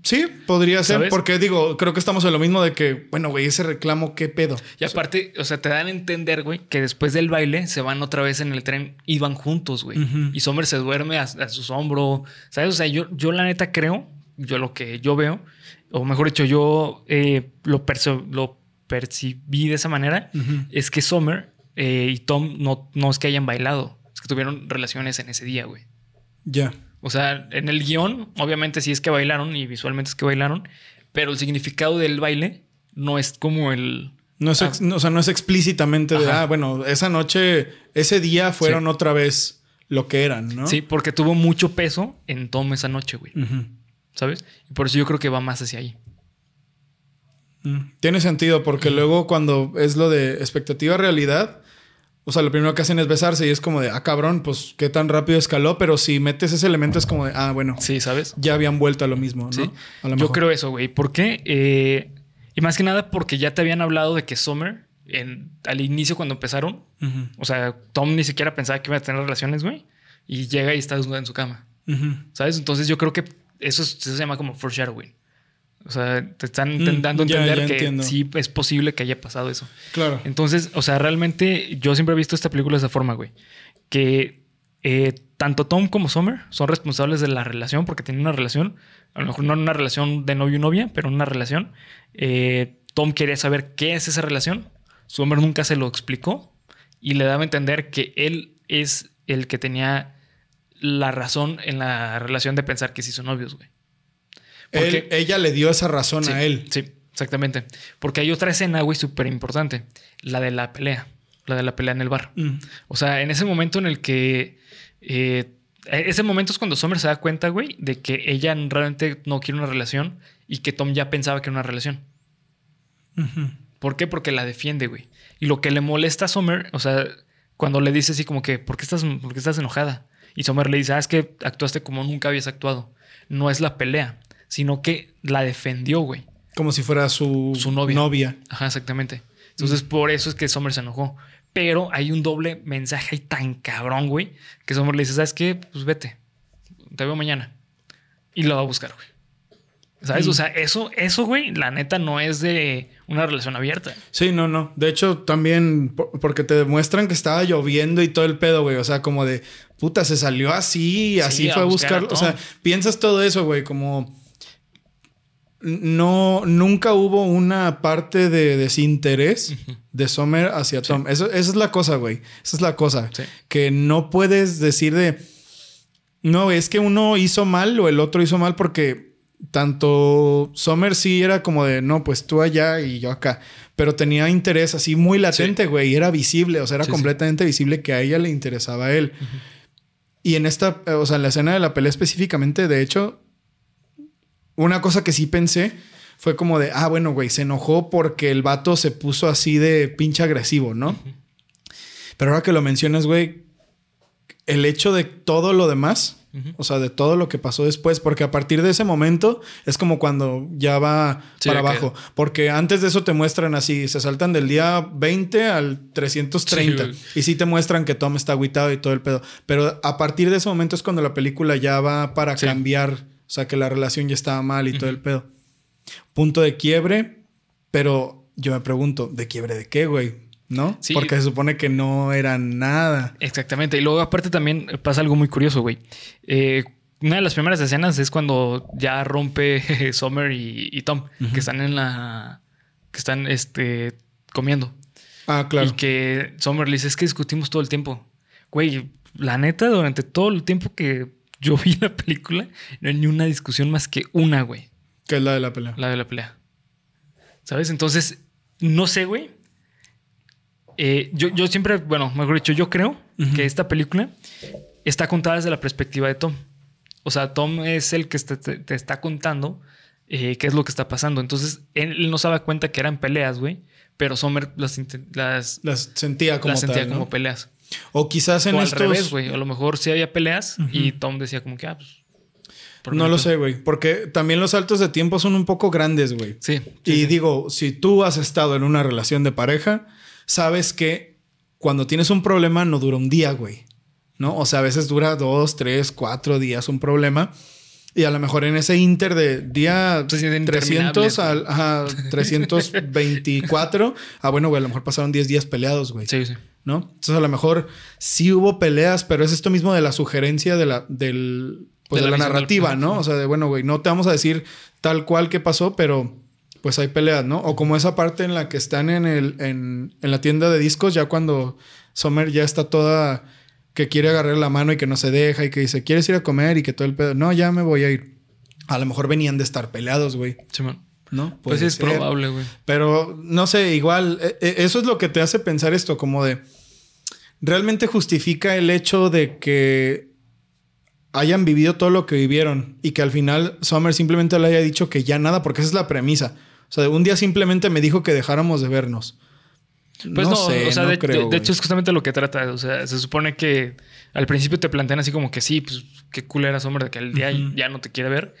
Sí, podría ser, ¿Sabes? porque digo, creo que estamos en lo mismo de que, bueno, güey, ese reclamo, ¿qué pedo? Y aparte, o sea, te dan a entender, güey, que después del baile se van otra vez en el tren y van juntos, güey. Y Sommer se duerme a, a su hombro, ¿sabes? O sea, yo, yo la neta creo, yo lo que yo veo, o mejor dicho, yo eh, lo, lo percibí de esa manera, es que Sommer eh, y Tom no, no es que hayan bailado, es que tuvieron relaciones en ese día, güey. Ya. O sea, en el guion, obviamente sí es que bailaron y visualmente es que bailaron, pero el significado del baile no es como el... No es, Ah. ex- no, o sea, no es explícitamente de, ah, bueno, esa noche, ese día fueron otra vez lo que eran, ¿no? Sí, porque tuvo mucho peso en Tom esa noche, güey. ¿Sabes? Y por eso yo creo que va más hacia ahí. Mm. Tiene sentido, porque luego cuando es lo de expectativa realidad, o sea, lo primero que hacen es besarse y es como de, ah, cabrón, pues qué tan rápido escaló, pero si metes ese elemento es como de, ah, bueno, Sí, ¿sabes? ya habían vuelto a lo mismo, ¿no? Sí. A lo Yo mejor. creo eso, güey. ¿Por qué? Eh, y más que nada porque ya te habían hablado de que Summer, en, al inicio cuando empezaron, o sea, Tom ni siquiera pensaba que iba a tener relaciones, güey. Y llega y está desnuda en su cama. ¿Sabes? Entonces yo creo que eso, es- eso se llama como foreshadowing. O sea, te están Mm, dando a ya, entender ya que entiendo. sí es posible que haya pasado eso. Claro. Entonces, o sea, realmente yo siempre he visto esta película de esa forma, güey. Que eh, tanto Tom como Summer son responsables de la relación porque tienen una relación, a lo mejor no una relación de novio y novia, pero una relación. Eh, Tom quería saber qué es esa relación. Summer nunca se lo explicó y le daba a entender que él es el que tenía la razón en la relación de pensar que sí son novios, güey. Él- ella le dio esa razón Sí, a él. Sí, exactamente. Porque hay otra escena, güey, súper importante. La de la pelea. La de la pelea en el bar. Mm. O sea, en ese momento en el que. eh, ese momento es cuando Summer se da cuenta, güey, de que ella realmente no quiere una relación y que Tom ya pensaba que era una relación. ¿Por qué? Porque la defiende, güey. Y lo que le molesta a Summer, o sea, cuando le dice así como que, ¿por qué estás, por qué estás enojada? Y Summer le dice, ah, es que actuaste como nunca habías actuado. No es la pelea, sino que la defendió, güey. Como si fuera su, Su novia. novia. Ajá, exactamente. Entonces, por eso es que Summer se enojó. Pero hay un doble mensaje ahí tan cabrón, güey, que Summer le dice, ¿sabes qué? Pues vete. Te veo mañana. Y lo va a buscar, güey. ¿Sabes? O sea, eso, eso, güey, la neta no es de una relación abierta. Sí, no, no. De hecho, también por- porque te demuestran que estaba lloviendo y todo el pedo, güey. O sea, como de puta, se salió así, así fue a buscar a buscar. O sea, piensas todo eso, güey, como no, nunca hubo una parte de desinterés de Summer hacia Tom. Eso, esa es la cosa, güey. Esa es la cosa. Sí. Que no puedes decir de, no, es que uno hizo mal o el otro hizo mal porque tanto Summer sí era como de, no, pues tú allá y yo acá. Pero tenía interés así muy latente, güey. Y era visible, o sea, era completamente visible que a ella le interesaba a él. Y en esta, o sea, en la escena de la pelea específicamente, de hecho, una cosa que sí pensé fue como de, ah, bueno, güey, se enojó porque el vato se puso así de pinche agresivo, ¿no? Pero ahora que lo mencionas, güey, el hecho de todo lo demás, o sea, de todo lo que pasó después, porque a partir de ese momento es como cuando ya va Sí, para abajo, porque antes de eso te muestran así, se saltan del día 20 al 330 Sí, güey. y sí te muestran que Tom está aguitado y todo el pedo, pero a partir de ese momento es cuando la película ya va para Sí. cambiar, o sea, que la relación ya estaba mal y todo el pedo. Punto de quiebre, pero yo me pregunto, ¿de quiebre de qué, güey? ¿No? Sí. Porque se supone que no era nada. Exactamente. Y luego, aparte, también pasa algo muy curioso, güey. Eh, una de las primeras escenas es cuando ya rompe Summer y, y Tom, que están en la. que están este, comiendo. Ah, claro. Y que Summer le dice: Es que discutimos todo el tiempo. Güey, la neta, durante todo el tiempo que yo vi la película, no hay ni una discusión más que una, güey. Que es la de la pelea. La de la pelea. ¿Sabes? Entonces, no sé, güey. Eh, yo, yo siempre, bueno, mejor dicho, yo creo que esta película está contada desde la perspectiva de Tom. O sea, Tom es el que te, te- te está contando eh, qué es lo que está pasando. Entonces, él no se daba cuenta que eran peleas, güey. Pero Summer las, las, Las sentía como las sentía tal, ¿no? como peleas. O quizás en o al estos... revés, güey. A lo mejor sí había peleas y Tom decía como que, ah, pues... ¿por qué No lo sé, güey. Porque también los saltos de tiempo son un poco grandes, güey. Sí. sí, y sí. digo, si tú has estado en una relación de pareja, sabes que cuando tienes un problema no dura un día, güey. ¿No? O sea, a veces dura dos, tres, cuatro días un problema. Y a lo mejor en ese inter de día Pues, es 300 interminable, al ajá, 324, ah, bueno, güey, a lo mejor pasaron 10 días peleados, güey. Sí, sí. ¿No? Entonces a lo mejor sí hubo peleas, pero es esto mismo de la sugerencia de la, del, pues, De de la la, visión del- narrativa, ¿no? O sea, de bueno, güey, no te vamos a decir tal cual que pasó, pero pues hay peleas, ¿no? O como esa parte en la que están en, el, en, en la tienda de discos, ya cuando Summer ya está toda que quiere agarrar la mano y que no se deja y que dice, ¿quieres ir a comer? Y que todo el pedo, no, ya me voy a ir. A lo mejor venían de estar peleados, güey, Simón. ¿No? Pues Puede es ser. probable, güey. Pero no sé, igual, eh, eh, eso es lo que te hace pensar esto, como de, realmente justifica el hecho de que hayan vivido todo lo que vivieron y que al final Summer simplemente le haya dicho que ya nada, porque esa es la premisa. O sea, un día simplemente me dijo que dejáramos de vernos. Pues no, sé, o sea, no de, creo, de- hecho es justamente lo que trata. O sea, se supone que al principio te plantean así como que sí, pues qué cool era Summer de que el día ya no te quiere ver.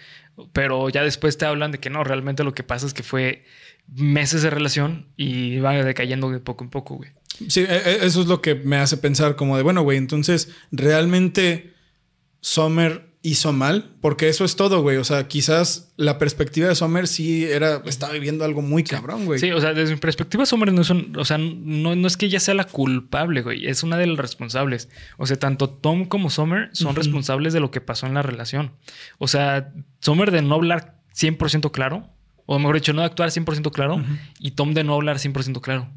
Pero ya después te hablan de que no, realmente lo que pasa es que fue meses de relación y va decayendo de poco en poco, güey. Sí, e- e- eso es lo que me hace pensar como de, bueno, güey, entonces realmente Summer hizo mal, porque eso es todo, güey. O sea, quizás la perspectiva de Summer sí era, estaba viviendo algo muy cabrón, güey. Sí, o sea, desde mi perspectiva, Summer no es un- o sea, no, no es que ella sea la culpable, güey, es una de las responsables. O sea, tanto Tom como Summer son responsables de lo que pasó en la relación. O sea, Summer de no hablar 100% claro, o mejor dicho, no de actuar 100% claro, y Tom de no hablar 100% claro.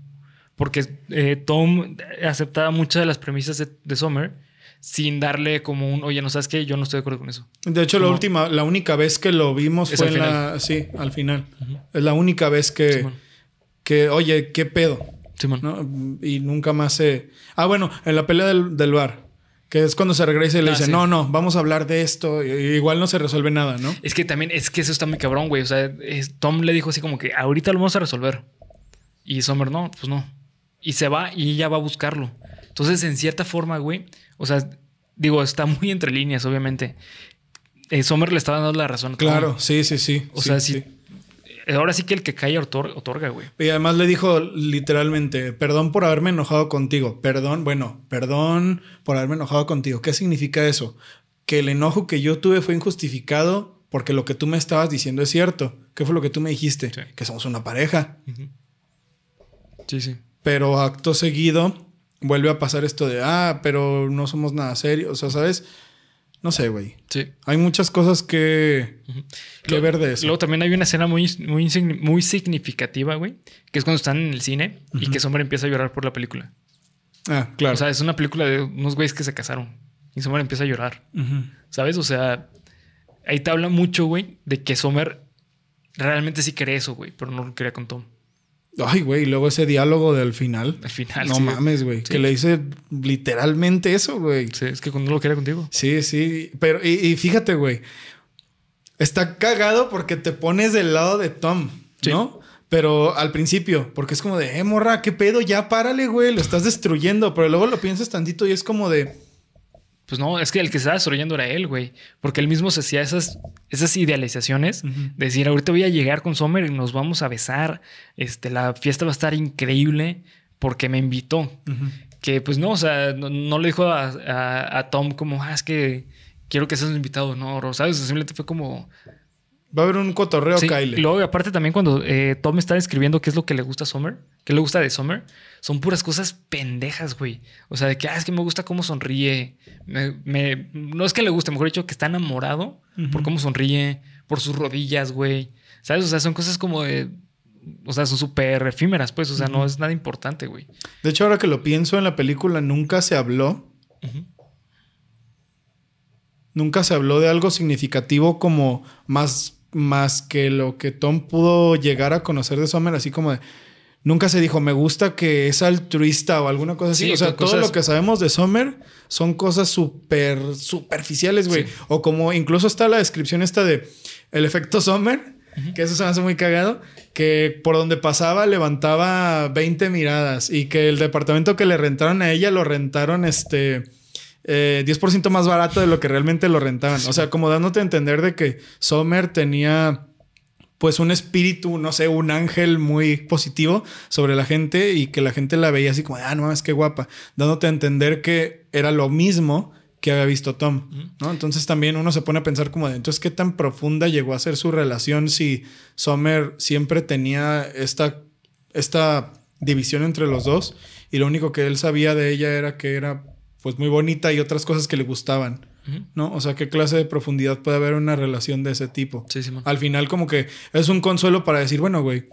Porque eh, Tom aceptaba muchas de las premisas de, de Summer sin darle como un, oye, no sabes qué, yo no estoy de acuerdo con eso. De hecho, la última, la única vez que lo vimos Es fue en la. Sí, al final. Es la única vez que, Simón. que, oye, qué pedo. Simón. ¿no? Y nunca más se. Ah, bueno, en la pelea del, del bar. Que es cuando se regresa y le Ah, dice, sí. no, no, vamos a hablar de esto. Y igual no se resuelve nada, ¿no? Es que también, es que eso está muy cabrón, güey. O sea, es- Tom le dijo así como que ahorita lo vamos a resolver. Y Summer, no, pues no. Y se va y ella va a buscarlo. Entonces, en cierta forma, güey, o sea, digo, está muy entre líneas, obviamente. Eh, Summer le estaba dando la razón. Claro, sí, sí, sí. O sí, sea, sí. si ahora sí que el que otor- otorga, güey. Y además le dijo literalmente, perdón por haberme enojado contigo. Perdón, bueno, perdón por haberme enojado contigo. ¿Qué significa eso? Que el enojo que yo tuve fue injustificado porque lo que tú me estabas diciendo es cierto. ¿Qué fue lo que tú me dijiste? Sí. Que somos una pareja. Sí, sí. Pero acto seguido vuelve a pasar esto de, ah, pero no somos nada serios. O sea, ¿sabes? No sé, güey. Sí. Hay muchas cosas que, que Lo- ver de eso. Luego también hay una escena muy, muy, muy significativa, güey, que es cuando están en el cine y que Summer empieza a llorar por la película. ah, claro. O sea, es una película de unos güeyes que se casaron y Summer empieza a llorar. ¿Sabes? O sea, ahí te habla mucho, güey, de que Summer realmente sí quería eso, güey, pero no lo quería con Tom. Ay, güey, y luego ese diálogo del final. Al final. no sí, mames, güey. Sí. Que le dice literalmente eso, güey. Sí, es que cuando lo quería contigo. Sí, sí. Pero, y, y fíjate, güey. Está cagado porque te pones del lado de Tom, Sí. ¿no? Pero al principio, porque es como de, eh, morra, ¿qué pedo? Ya párale, güey, lo estás destruyendo. Pero luego lo piensas tantito y es como de, Pues no, es que el que se estaba destruyendo era él, güey. Porque él mismo se hacía esas, esas idealizaciones. De decir, ahorita voy a llegar con Sommer y nos vamos a besar. Este, la fiesta va a estar increíble porque me invitó. Que pues no, o sea, no, no le dijo a, a- a Tom como, ah, es que quiero que seas un invitado. No, ¿sabes? Simplemente fue como... va a haber un cotorreo, Sí, Kyle. y luego, aparte, también cuando eh, Tom está describiendo qué es lo que le gusta a Summer, qué le gusta de Summer, son puras cosas pendejas, güey. O sea, de que, ah, es que me gusta cómo sonríe. Me, me- no es que le guste, mejor dicho, que está enamorado por cómo sonríe, por sus rodillas, güey. ¿Sabes? O sea, son cosas como de. O sea, son súper efímeras, pues. O sea, no es nada importante, güey. De hecho, ahora que lo pienso en la película, nunca se habló. Nunca se habló de algo significativo como más, más que lo que Tom pudo llegar a conocer de Summer, así como de. Nunca se dijo, me gusta que es altruista o alguna cosa así. Sí, o sea, todo cosas- lo que sabemos de Summer son cosas súper superficiales, güey. Sí. O como incluso está la descripción esta de el efecto Summer, que eso se me hace muy cagado, que por donde pasaba levantaba 20 miradas y que el departamento que le rentaron a ella lo rentaron este eh, 10% más barato de lo que realmente lo rentaban. O sea, como dándote a entender de que Sommer tenía pues un espíritu, no sé, un ángel muy positivo sobre la gente y que la gente la veía así como, ah, no mames, qué guapa, dándote a entender que era lo mismo que había visto Tom, ¿no? Entonces también uno se pone a pensar como de, entonces, ¿qué tan profunda llegó a ser su relación si Sommer siempre tenía esta, esta división entre los dos y lo único que él sabía de ella era que era pues muy bonita y otras cosas que le gustaban, ¿no? O sea, ¿qué clase de profundidad puede haber en una relación de ese tipo? Sí, Simón. Al final como que es un consuelo para decir, bueno, güey,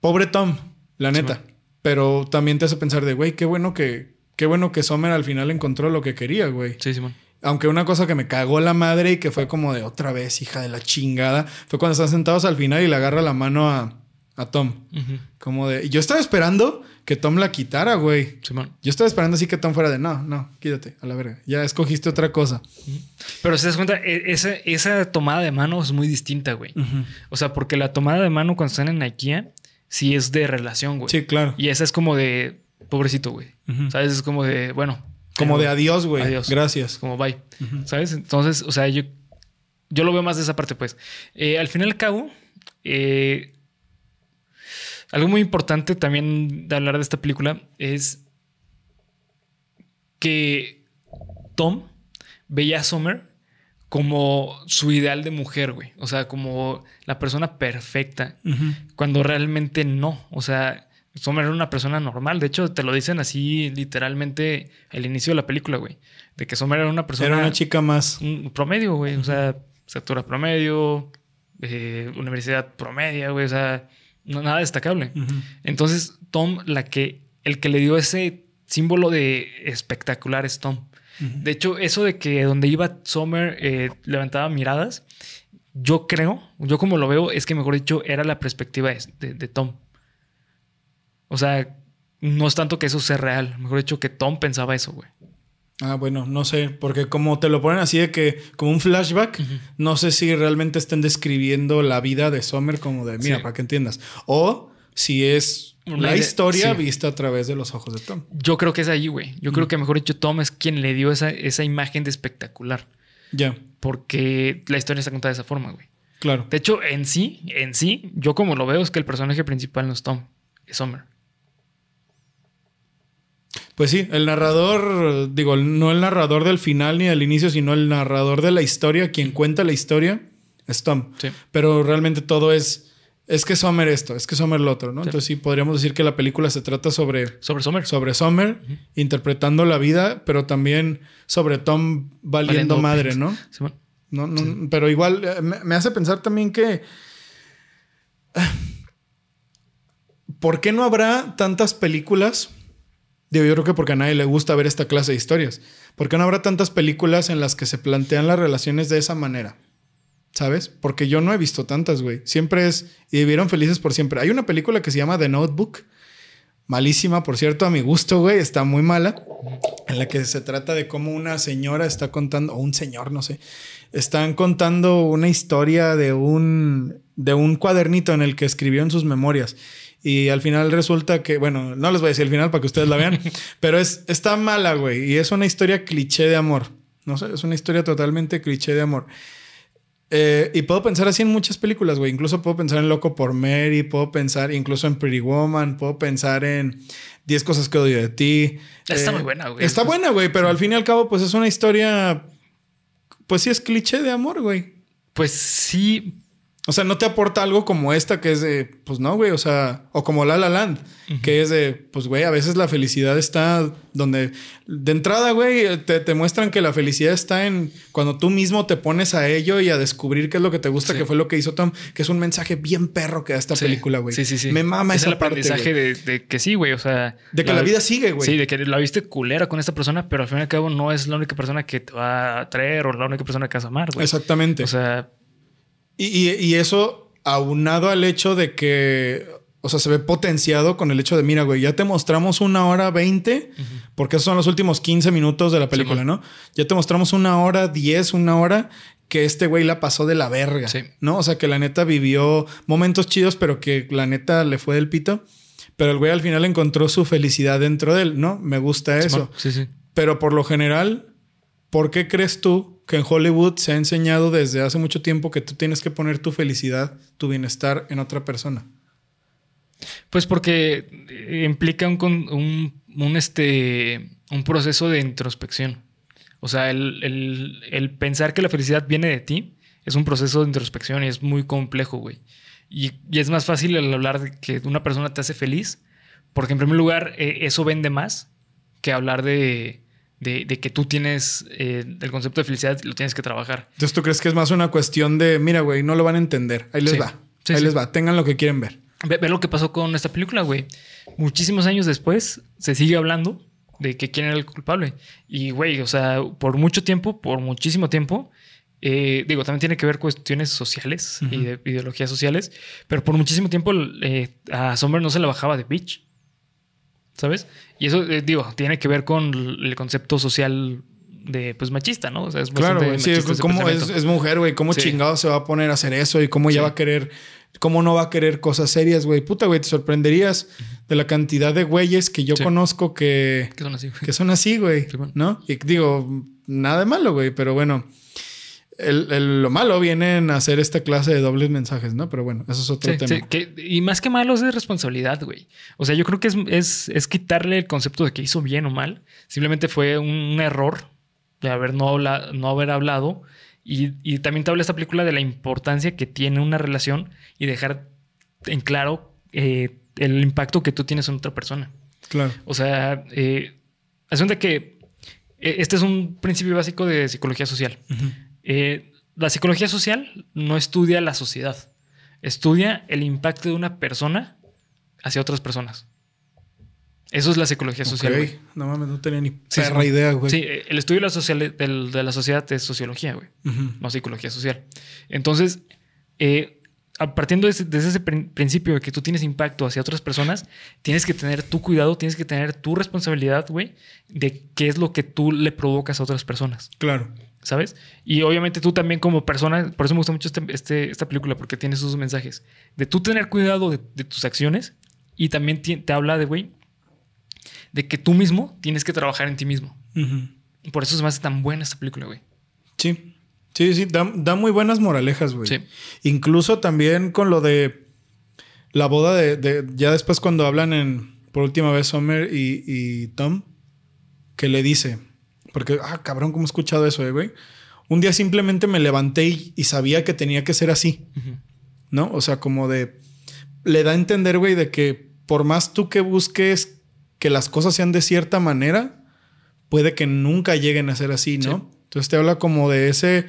pobre Tom, la neta. Pero también te hace pensar de, güey, qué bueno que, qué bueno que Sommer al final encontró lo que quería, güey. Sí, Simón. Aunque una cosa que me cagó la madre y que fue como de otra vez, hija de la chingada, fue cuando están sentados al final y le agarra la mano a, a Tom. Como de, yo estaba esperando que Tom la quitara, güey. Simón. Yo estaba esperando así que Tom fuera de, no, no, quítate, a la verga. Ya escogiste otra cosa. Pero si te das cuenta, e- esa, esa tomada de mano es muy distinta, güey. O sea, porque la tomada de mano cuando están en IKEA sí es de relación, güey. Sí, claro. Y esa es como de pobrecito, güey. ¿Sabes? Es como de, bueno. Como de adiós, güey. Adiós. Gracias. Como bye. ¿Sabes? Entonces, o sea, yo, yo lo veo más de esa parte, pues. Eh, al fin y al cabo, eh, algo muy importante también de hablar de esta película es que Tom veía a Summer como su ideal de mujer, güey. O sea, como la persona perfecta, cuando realmente no. O sea, Summer era una persona normal. De hecho, te lo dicen así literalmente al inicio de la película, güey. De que Summer era una persona Era una chica más. un promedio, güey. O sea, estatura promedio, eh, universidad promedia, güey. O sea, nada destacable. Entonces, Tom, la que, el que le dio ese símbolo de espectacular es Tom. De hecho, eso de que donde iba Summer eh, levantaba miradas, yo creo, yo como lo veo, es que mejor dicho, era la perspectiva de, de- de Tom. O sea, no es tanto que eso sea real, mejor dicho, que Tom pensaba eso, güey. Ah, bueno, no sé, porque como te lo ponen así de que, como un flashback, no sé si realmente estén describiendo la vida de Summer como de, mira, Sí. para que entiendas. O si es la historia sí. vista a través de los ojos de Tom. Yo creo que es ahí, güey. Yo creo que mejor dicho, Tom es quien le dio esa, esa imagen de espectacular. Ya. Porque la historia está contada de esa forma, güey. Claro. De hecho, en sí, en sí, yo como lo veo es que el personaje principal no es Tom, es Summer. Pues sí, el narrador, digo, no el narrador del final ni del inicio, sino el narrador de la historia, quien cuenta la historia, es Tom. Sí. Pero realmente todo es, es que Summer esto, es que Summer lo otro, ¿no? Sí. Entonces sí, podríamos decir que la película se trata sobre, Sobre Summer. sobre Summer, interpretando la vida, pero también sobre Tom valiendo, Valiendo madre. ¿no? Simón. No, no, Pero igual eh, me, me hace pensar también que. ah, ¿Por qué no habrá tantas películas? Digo, yo creo que porque a nadie le gusta ver esta clase de historias. ¿Por qué no habrá tantas películas en las que se plantean las relaciones de esa manera? ¿Sabes? Porque yo no he visto tantas, güey. Siempre es. Y vivieron felices por siempre. Hay una película que se llama The Notebook. Malísima, por cierto, a mi gusto, güey. Está muy mala. En la que se trata de cómo una señora está contando, o un señor, no sé. Están contando una historia de un, de un cuadernito en el que escribió en sus memorias. Y al final resulta que, bueno, no les voy a decir el final para que ustedes la vean, pero es, está mala, güey. Y es una historia cliché de amor. No sé, es una historia totalmente cliché de amor. Eh, y puedo pensar así en muchas películas, güey. Incluso puedo pensar en Loco por Mary, puedo pensar incluso en Pretty Woman, puedo pensar en 10 cosas que odio de ti. Está Eh, muy buena, güey. Está buena, güey, pero al fin y al cabo, pues es una historia. Pues sí, es cliché de amor, güey. Pues sí. O sea, no te aporta algo como esta que es de, pues no, güey, o sea, o como La La Land, que es de, pues güey, a veces la felicidad está donde, de entrada, güey, te, te muestran que la felicidad está en cuando tú mismo te pones a ello y a descubrir qué es lo que te gusta, Sí. que fue lo que hizo Tom, que es un mensaje bien perro que da esta Sí. película, güey. Sí, sí, sí. Me mama es esa el parte, aprendizaje de, de que sí, güey. O sea. De que la vida sigue, güey. Sí, de que la viste culera con esta persona, pero al fin y al cabo no es la única persona que te va a traer o la única persona que vas a amar, güey. Exactamente. O sea, Y, y- y eso aunado al hecho de que, o sea, se ve potenciado con el hecho de, mira, güey, ya te mostramos una hora veinte, porque esos son los últimos 15 minutos de la película, Sí, ¿no? Ya te mostramos una hora diez, una hora que este güey la pasó de la verga, Sí. ¿no? O sea, que la neta vivió momentos chidos, pero que la neta le fue del pito. Pero el güey al final encontró su felicidad dentro de él, ¿no? Me gusta eso. Sí, sí. Pero por lo general, ¿por qué crees tú que en Hollywood se ha enseñado desde hace mucho tiempo que tú tienes que poner tu felicidad, tu bienestar en otra persona? Pues porque eh, implica un, un, este, un proceso de introspección. O sea, el, el- el pensar que la felicidad viene de ti es un proceso de introspección y es muy complejo, güey. Y, y es más fácil el hablar de que una persona te hace feliz, porque en primer lugar eh, eso vende más que hablar de, de- de que tú tienes eh, el concepto de felicidad lo tienes que trabajar. Entonces tú crees que es más una cuestión de, mira, güey, no lo van a entender. Ahí les Sí. va. Sí, Ahí sí. les va. Tengan lo que quieren ver. Ve, ve lo que pasó con esta película, güey. Muchísimos años después se sigue hablando de que quién era el culpable. Y, güey, o sea, por mucho tiempo, por muchísimo tiempo, eh, digo, también tiene que ver cuestiones sociales y de ideologías sociales, pero por muchísimo tiempo eh, a Sommer no se le bajaba de bitch. ¿Sabes? Y eso, eh, digo, tiene que ver con el concepto social de, pues, machista, ¿no? O sea, es Claro, güey. Sí, cómo es, es mujer, güey. ¿Cómo Sí. chingado se va a poner a hacer eso? Y cómo ya Sí. va a querer... ¿Cómo no va a querer cosas serias, güey? Puta, güey. Te sorprenderías de la cantidad de güeyes que yo Sí. conozco que... Que son así, güey. que son así, güey. Bueno. ¿No? Y digo, nada de malo, güey, pero bueno. El- el- lo malo viene en hacer esta clase de dobles mensajes, ¿no? Pero bueno, eso es otro Sí, tema. sí, que- y más que malo es de responsabilidad, güey. O sea, yo creo que es, es, es quitarle el concepto de que hizo bien o mal. Simplemente fue un error de haber no, habla- no haber hablado. Y, y también te habla esta película de la importancia que tiene una relación y dejar en claro eh, el impacto que tú tienes en otra persona. Claro. O sea, eh, que eh, este es un principio básico de psicología social. Eh, la psicología social no estudia la sociedad, estudia el impacto de una persona hacia otras personas. Eso es la psicología social. No mames, no tenía ni Sí, perra sí. idea, güey. Sí, el estudio de la, social- del- de la sociedad es sociología, güey, no psicología social. Entonces, eh, a- partiendo de ese, desde ese prin- principio de que tú tienes impacto hacia otras personas, tienes que tener tu cuidado, tienes que tener tu responsabilidad, güey, de qué es lo que tú le provocas a otras personas. Claro. ¿Sabes? Y obviamente tú también como persona, por eso me gusta mucho este, este- esta película, porque tiene esos mensajes, de tú tener cuidado de, de tus acciones y también te habla de, güey, de que tú mismo tienes que trabajar en ti mismo. Por eso se me hace tan buena esta película, güey. Sí. Sí, sí, da, da muy buenas moralejas, güey. Sí. Incluso también con lo de la boda de, de- ya después cuando hablan en por última vez Summer y, y Tom, que le dice, porque, ah, cabrón, ¿cómo he escuchado eso, eh, güey? Un día simplemente me levanté y, y sabía que tenía que ser así, ¿no? O sea, como de, le da a entender, güey, de que por más tú que busques que las cosas sean de cierta manera, puede que nunca lleguen a ser así, ¿no? Sí. Entonces te habla como de ese...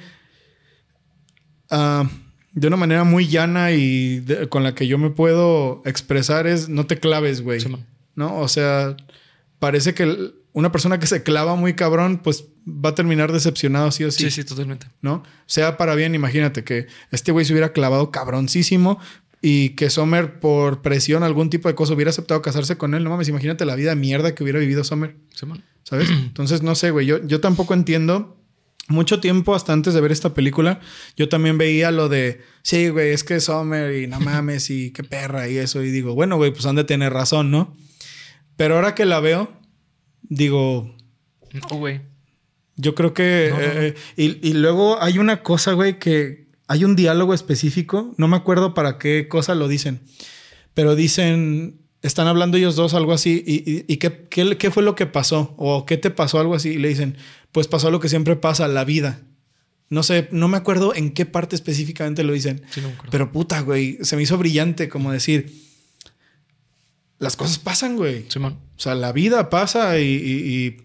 ah, de una manera muy llana y de- con la que yo me puedo expresar es no te claves, güey. Sí. ¿No? O sea, parece que una persona que se clava muy cabrón, pues va a terminar decepcionado sí o sí. Sí, sí, totalmente. ¿no? Sea para bien, imagínate que este güey se hubiera clavado cabroncísimo y que Sommer por presión, algún tipo de cosa, hubiera aceptado casarse con él. No mames, imagínate la vida mierda que hubiera vivido Sommer, Sí. ¿sabes? Entonces, no sé, güey, yo, yo tampoco entiendo. Mucho tiempo hasta antes de ver esta película, yo también veía lo de, sí, güey, es que Sommer y no mames y qué perra y eso. Y digo, bueno, güey, pues han de tener razón, ¿no? Pero ahora que la veo, digo, No, güey. yo creo que... No, no, no. eh, y, y luego hay una cosa, güey, que hay un diálogo específico. No me acuerdo para qué cosa lo dicen. Pero dicen... Están hablando ellos dos algo así. ¿Y, y- y qué, qué, qué fue lo que pasó? ¿O qué te pasó? Algo así. Y le dicen... Pues pasó lo que siempre pasa, la vida. No sé, no me acuerdo en qué parte específicamente lo dicen. Sí, no me acuerdo. Pero puta, güey. Se me hizo brillante como decir... Las cosas pasan, güey. Simón. O sea, la vida pasa y, y- y-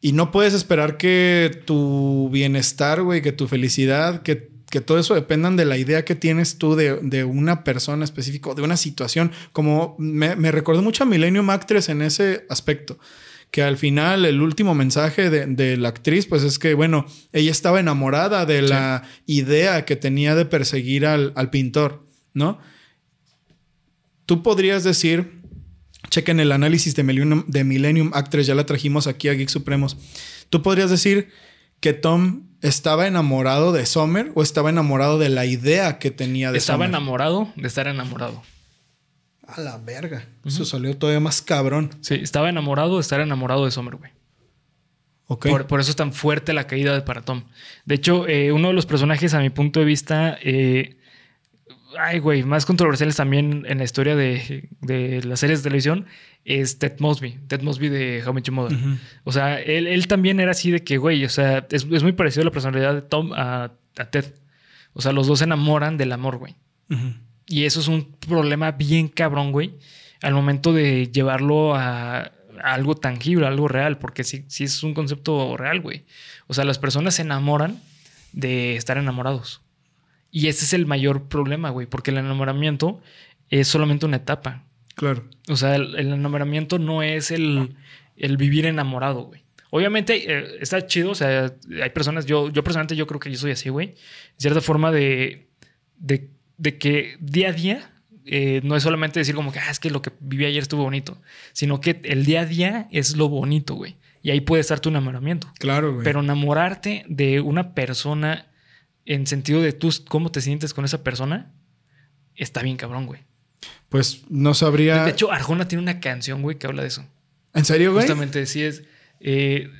y no puedes esperar que tu bienestar, güey, que tu felicidad, que, que todo eso dependan de la idea que tienes tú de, de una persona específica, de una situación. Como me, me recordó mucho a Millennium Actress en ese aspecto. Que al final el último mensaje de, de la actriz, pues es que, bueno, ella estaba enamorada de la idea que tenía de perseguir al, al pintor, ¿no? Tú podrías decir, chequen el análisis de Millennium, de Millennium Actress, ya la trajimos aquí a Geek Supremos. Tú podrías decir que Tom estaba enamorado de Summer o estaba enamorado de la idea que tenía de Estaba Summer. enamorado de estar enamorado. A la verga. Eso salió todavía más cabrón. Sí, estaba enamorado de estar enamorado de Summer, güey. Ok. Por, por eso es tan fuerte la caída de para Tom. De hecho, eh, uno de los personajes, a mi punto de vista, eh, ay, güey, más controversiales también en la historia de, de las series de televisión es Ted Mosby. Ted Mosby de How I Met Your Mother. O sea, él, él también era así de que, güey, o sea, es, es muy parecido la personalidad de Tom a, a Ted. O sea, los dos se enamoran del amor, güey. Y eso es un problema bien cabrón, güey, al momento de llevarlo a, a algo tangible, a algo real, porque sí, sí es un concepto real, güey. O sea, las personas se enamoran de estar enamorados. Y ese es el mayor problema, güey, porque el enamoramiento es solamente una etapa. Claro. O sea, el, el enamoramiento no es el, el vivir enamorado, güey. Obviamente eh, está chido, o sea, hay personas, yo, yo personalmente yo creo que yo soy así, güey. Cierta forma de, de, de que día a día eh, no es solamente decir como que, ah, es que lo que viví ayer estuvo bonito, sino que el día a día es lo bonito, güey. Y ahí puede estar tu enamoramiento. Claro, güey. Pero enamorarte de una persona en sentido de tú cómo te sientes con esa persona, está bien cabrón, güey. pues no sabría. De hecho, Arjona tiene una canción, güey, que habla de eso. ¿En serio, güey? Justamente, sí es. eh,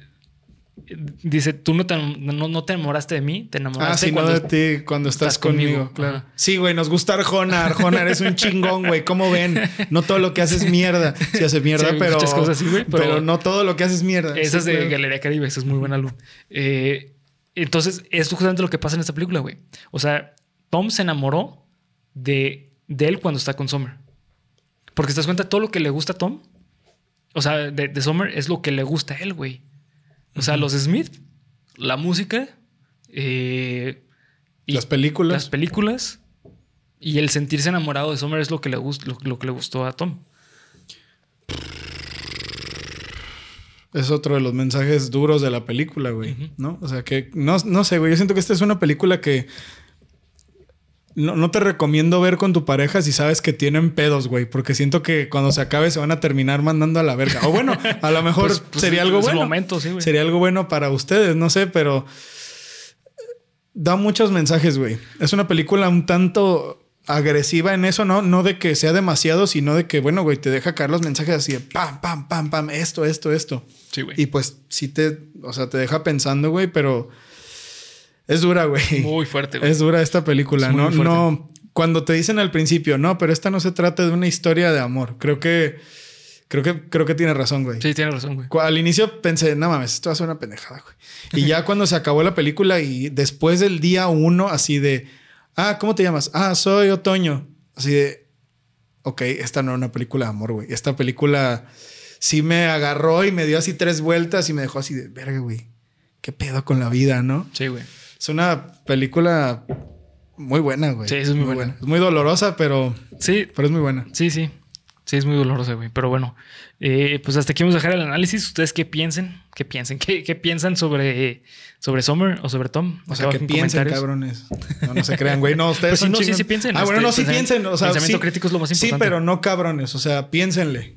dice, tú no te, no, no te enamoraste de mí, te Ah, enamoraste sí, no cuando. de ti cuando estás, estás conmigo. conmigo, claro. Ajá. Sí, güey, nos gusta Arjona. Arjona, eres un chingón, güey. ¿Cómo ven? No todo lo que haces es mierda. Sí haces mierda, Sí, pero, muchas cosas así, güey, pero... pero- no todo lo que haces es mierda. Esa Sí, es de claro. Galería Caribe, ese es muy buen álbum. Eh, entonces, es justamente lo que pasa en esta película, güey. O sea, Tom se enamoró de, de él cuando está con Summer. Porque te das cuenta, todo lo que le gusta a Tom, o sea, de, de Summer es lo que le gusta a él, güey. O sea, los Smith, la música, eh, y Las películas. las películas y el sentirse enamorado de Summer es lo que le, gust- lo, lo que le gustó a Tom. Es otro de los mensajes duros de la película, güey. ¿No? O sea que no, no sé, güey. Yo siento que esta es una película que no, no te recomiendo ver con tu pareja si sabes que tienen pedos, güey. Porque siento que cuando se acabe se van a terminar mandando a la verga. O bueno, a lo mejor Pues- pues sería algo bueno. momento, sí, sería algo bueno para ustedes, no sé, pero da muchos mensajes, güey. Es una película un tanto agresiva en eso, ¿no? No de que sea demasiado, sino de que, bueno, güey, te deja caer los mensajes así de pam, pam, pam, pam, esto, esto, esto. Sí, güey. Y pues sí te, o sea, te deja pensando, güey, pero Es dura, güey. Muy fuerte, güey. Es dura esta película. Es No, no. Cuando te dicen al principio, no, pero esta no se trata de una historia de amor. Creo que. Creo que, creo que tiene razón, güey. Sí, tienes razón, güey. Al inicio pensé, no mames, esto va a ser una pendejada, güey. Y ya cuando se acabó la película y después del día uno, así de, ah, ¿cómo te llamas? Ah, soy Otoño. Así de, ok, esta no es una película de amor, güey. Esta película sí me agarró y me dio así tres vueltas y me dejó así de, verga, güey. ¿Qué pedo con la vida, no? Sí, güey. Es una película muy buena, güey. Sí, es muy buena. Es muy dolorosa, pero, Sí, pero es muy buena. sí, sí. Sí, es muy dolorosa, güey. Pero bueno, eh, pues hasta aquí vamos a dejar el análisis. ¿Ustedes qué piensen? ¿Qué piensen? ¿Qué, qué piensan sobre, sobre Summer o sobre Tom? O sea, que en piensen, cabrones. No, no se crean, güey. No, ustedes Pues sí, son no, sí, sí piensen, Ah, bueno, este, no, sí piensen. O sea, pensamiento sí, crítico es lo más Sí, importante. pero no cabrones. O sea, piénsenle.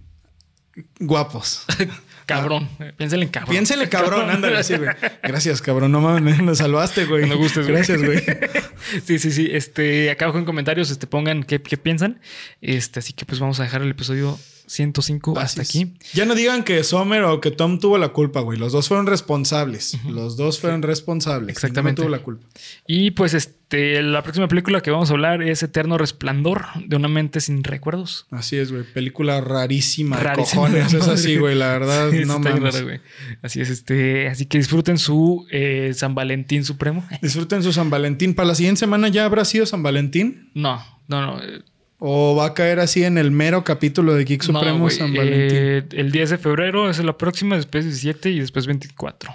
Guapos. Cabrón. Piénsenle en cabrón. Piénsenle, cabrón. Ándale, sí, güey. Gracias, cabrón. No mames, me salvaste, güey. Cuando gustes, güey. Gracias, güey. Sí, sí, sí. Este, acá abajo en comentarios, este, pongan qué, qué piensan. Este, así que pues vamos a dejar el episodio 105 hasta Así es. aquí. Ya no digan que Sommer o que Tom tuvo la culpa, güey. Los dos fueron responsables. Los dos fueron responsables. Exactamente. Tuvo la culpa. Y pues este, la próxima película que vamos a hablar es Eterno Resplandor de una mente sin recuerdos. Así es, güey. Película rarísima. Rarísima, Cojones. Es así, güey. La verdad, Sí, no mames. güey. Así es, este, así que disfruten su eh, San Valentín Supremo. Disfruten su San Valentín. Para la siguiente semana ya habrá sido San Valentín. No, no, no. ¿O va a caer así en el mero capítulo de Geek no, Supremo güey, San Valentín? eh, el 10 de febrero es la próxima, después 17 y después 24.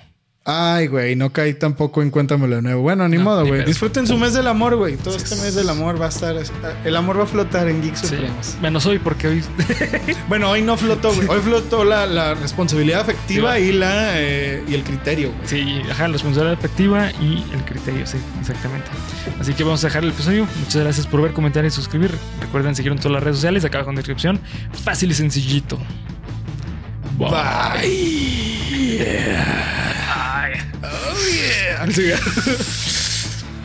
Ay, güey, no caí tampoco en Cuéntamelo de nuevo. Bueno, ni No, modo, güey. Disfruten su mes del amor, güey. Todo este mes del amor va a estar. El amor va a flotar en Geek Sí. Menos hoy porque hoy Bueno, hoy no flotó, güey. Hoy flotó la, la responsabilidad afectiva Sí, y la eh, y el criterio, güey. Sí, ajá, la responsabilidad efectiva y el criterio, sí, exactamente. Así que vamos a dejar el episodio. Muchas gracias por ver, comentar y suscribir. Recuerden seguir en todas las redes sociales, acá abajo en la descripción. Fácil y sencillito. Bye. Bye. Ay. Oh, yeah.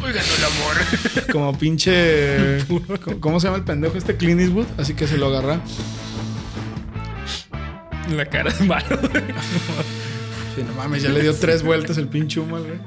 Oigan el amor. Como pinche. ¿cómo- ¿Cómo se llama el pendejo este Clint Eastwood? Así que se lo agarra. La cara de malo. Sí, no mames, ya le dio tres vueltas el pinche humo, güey.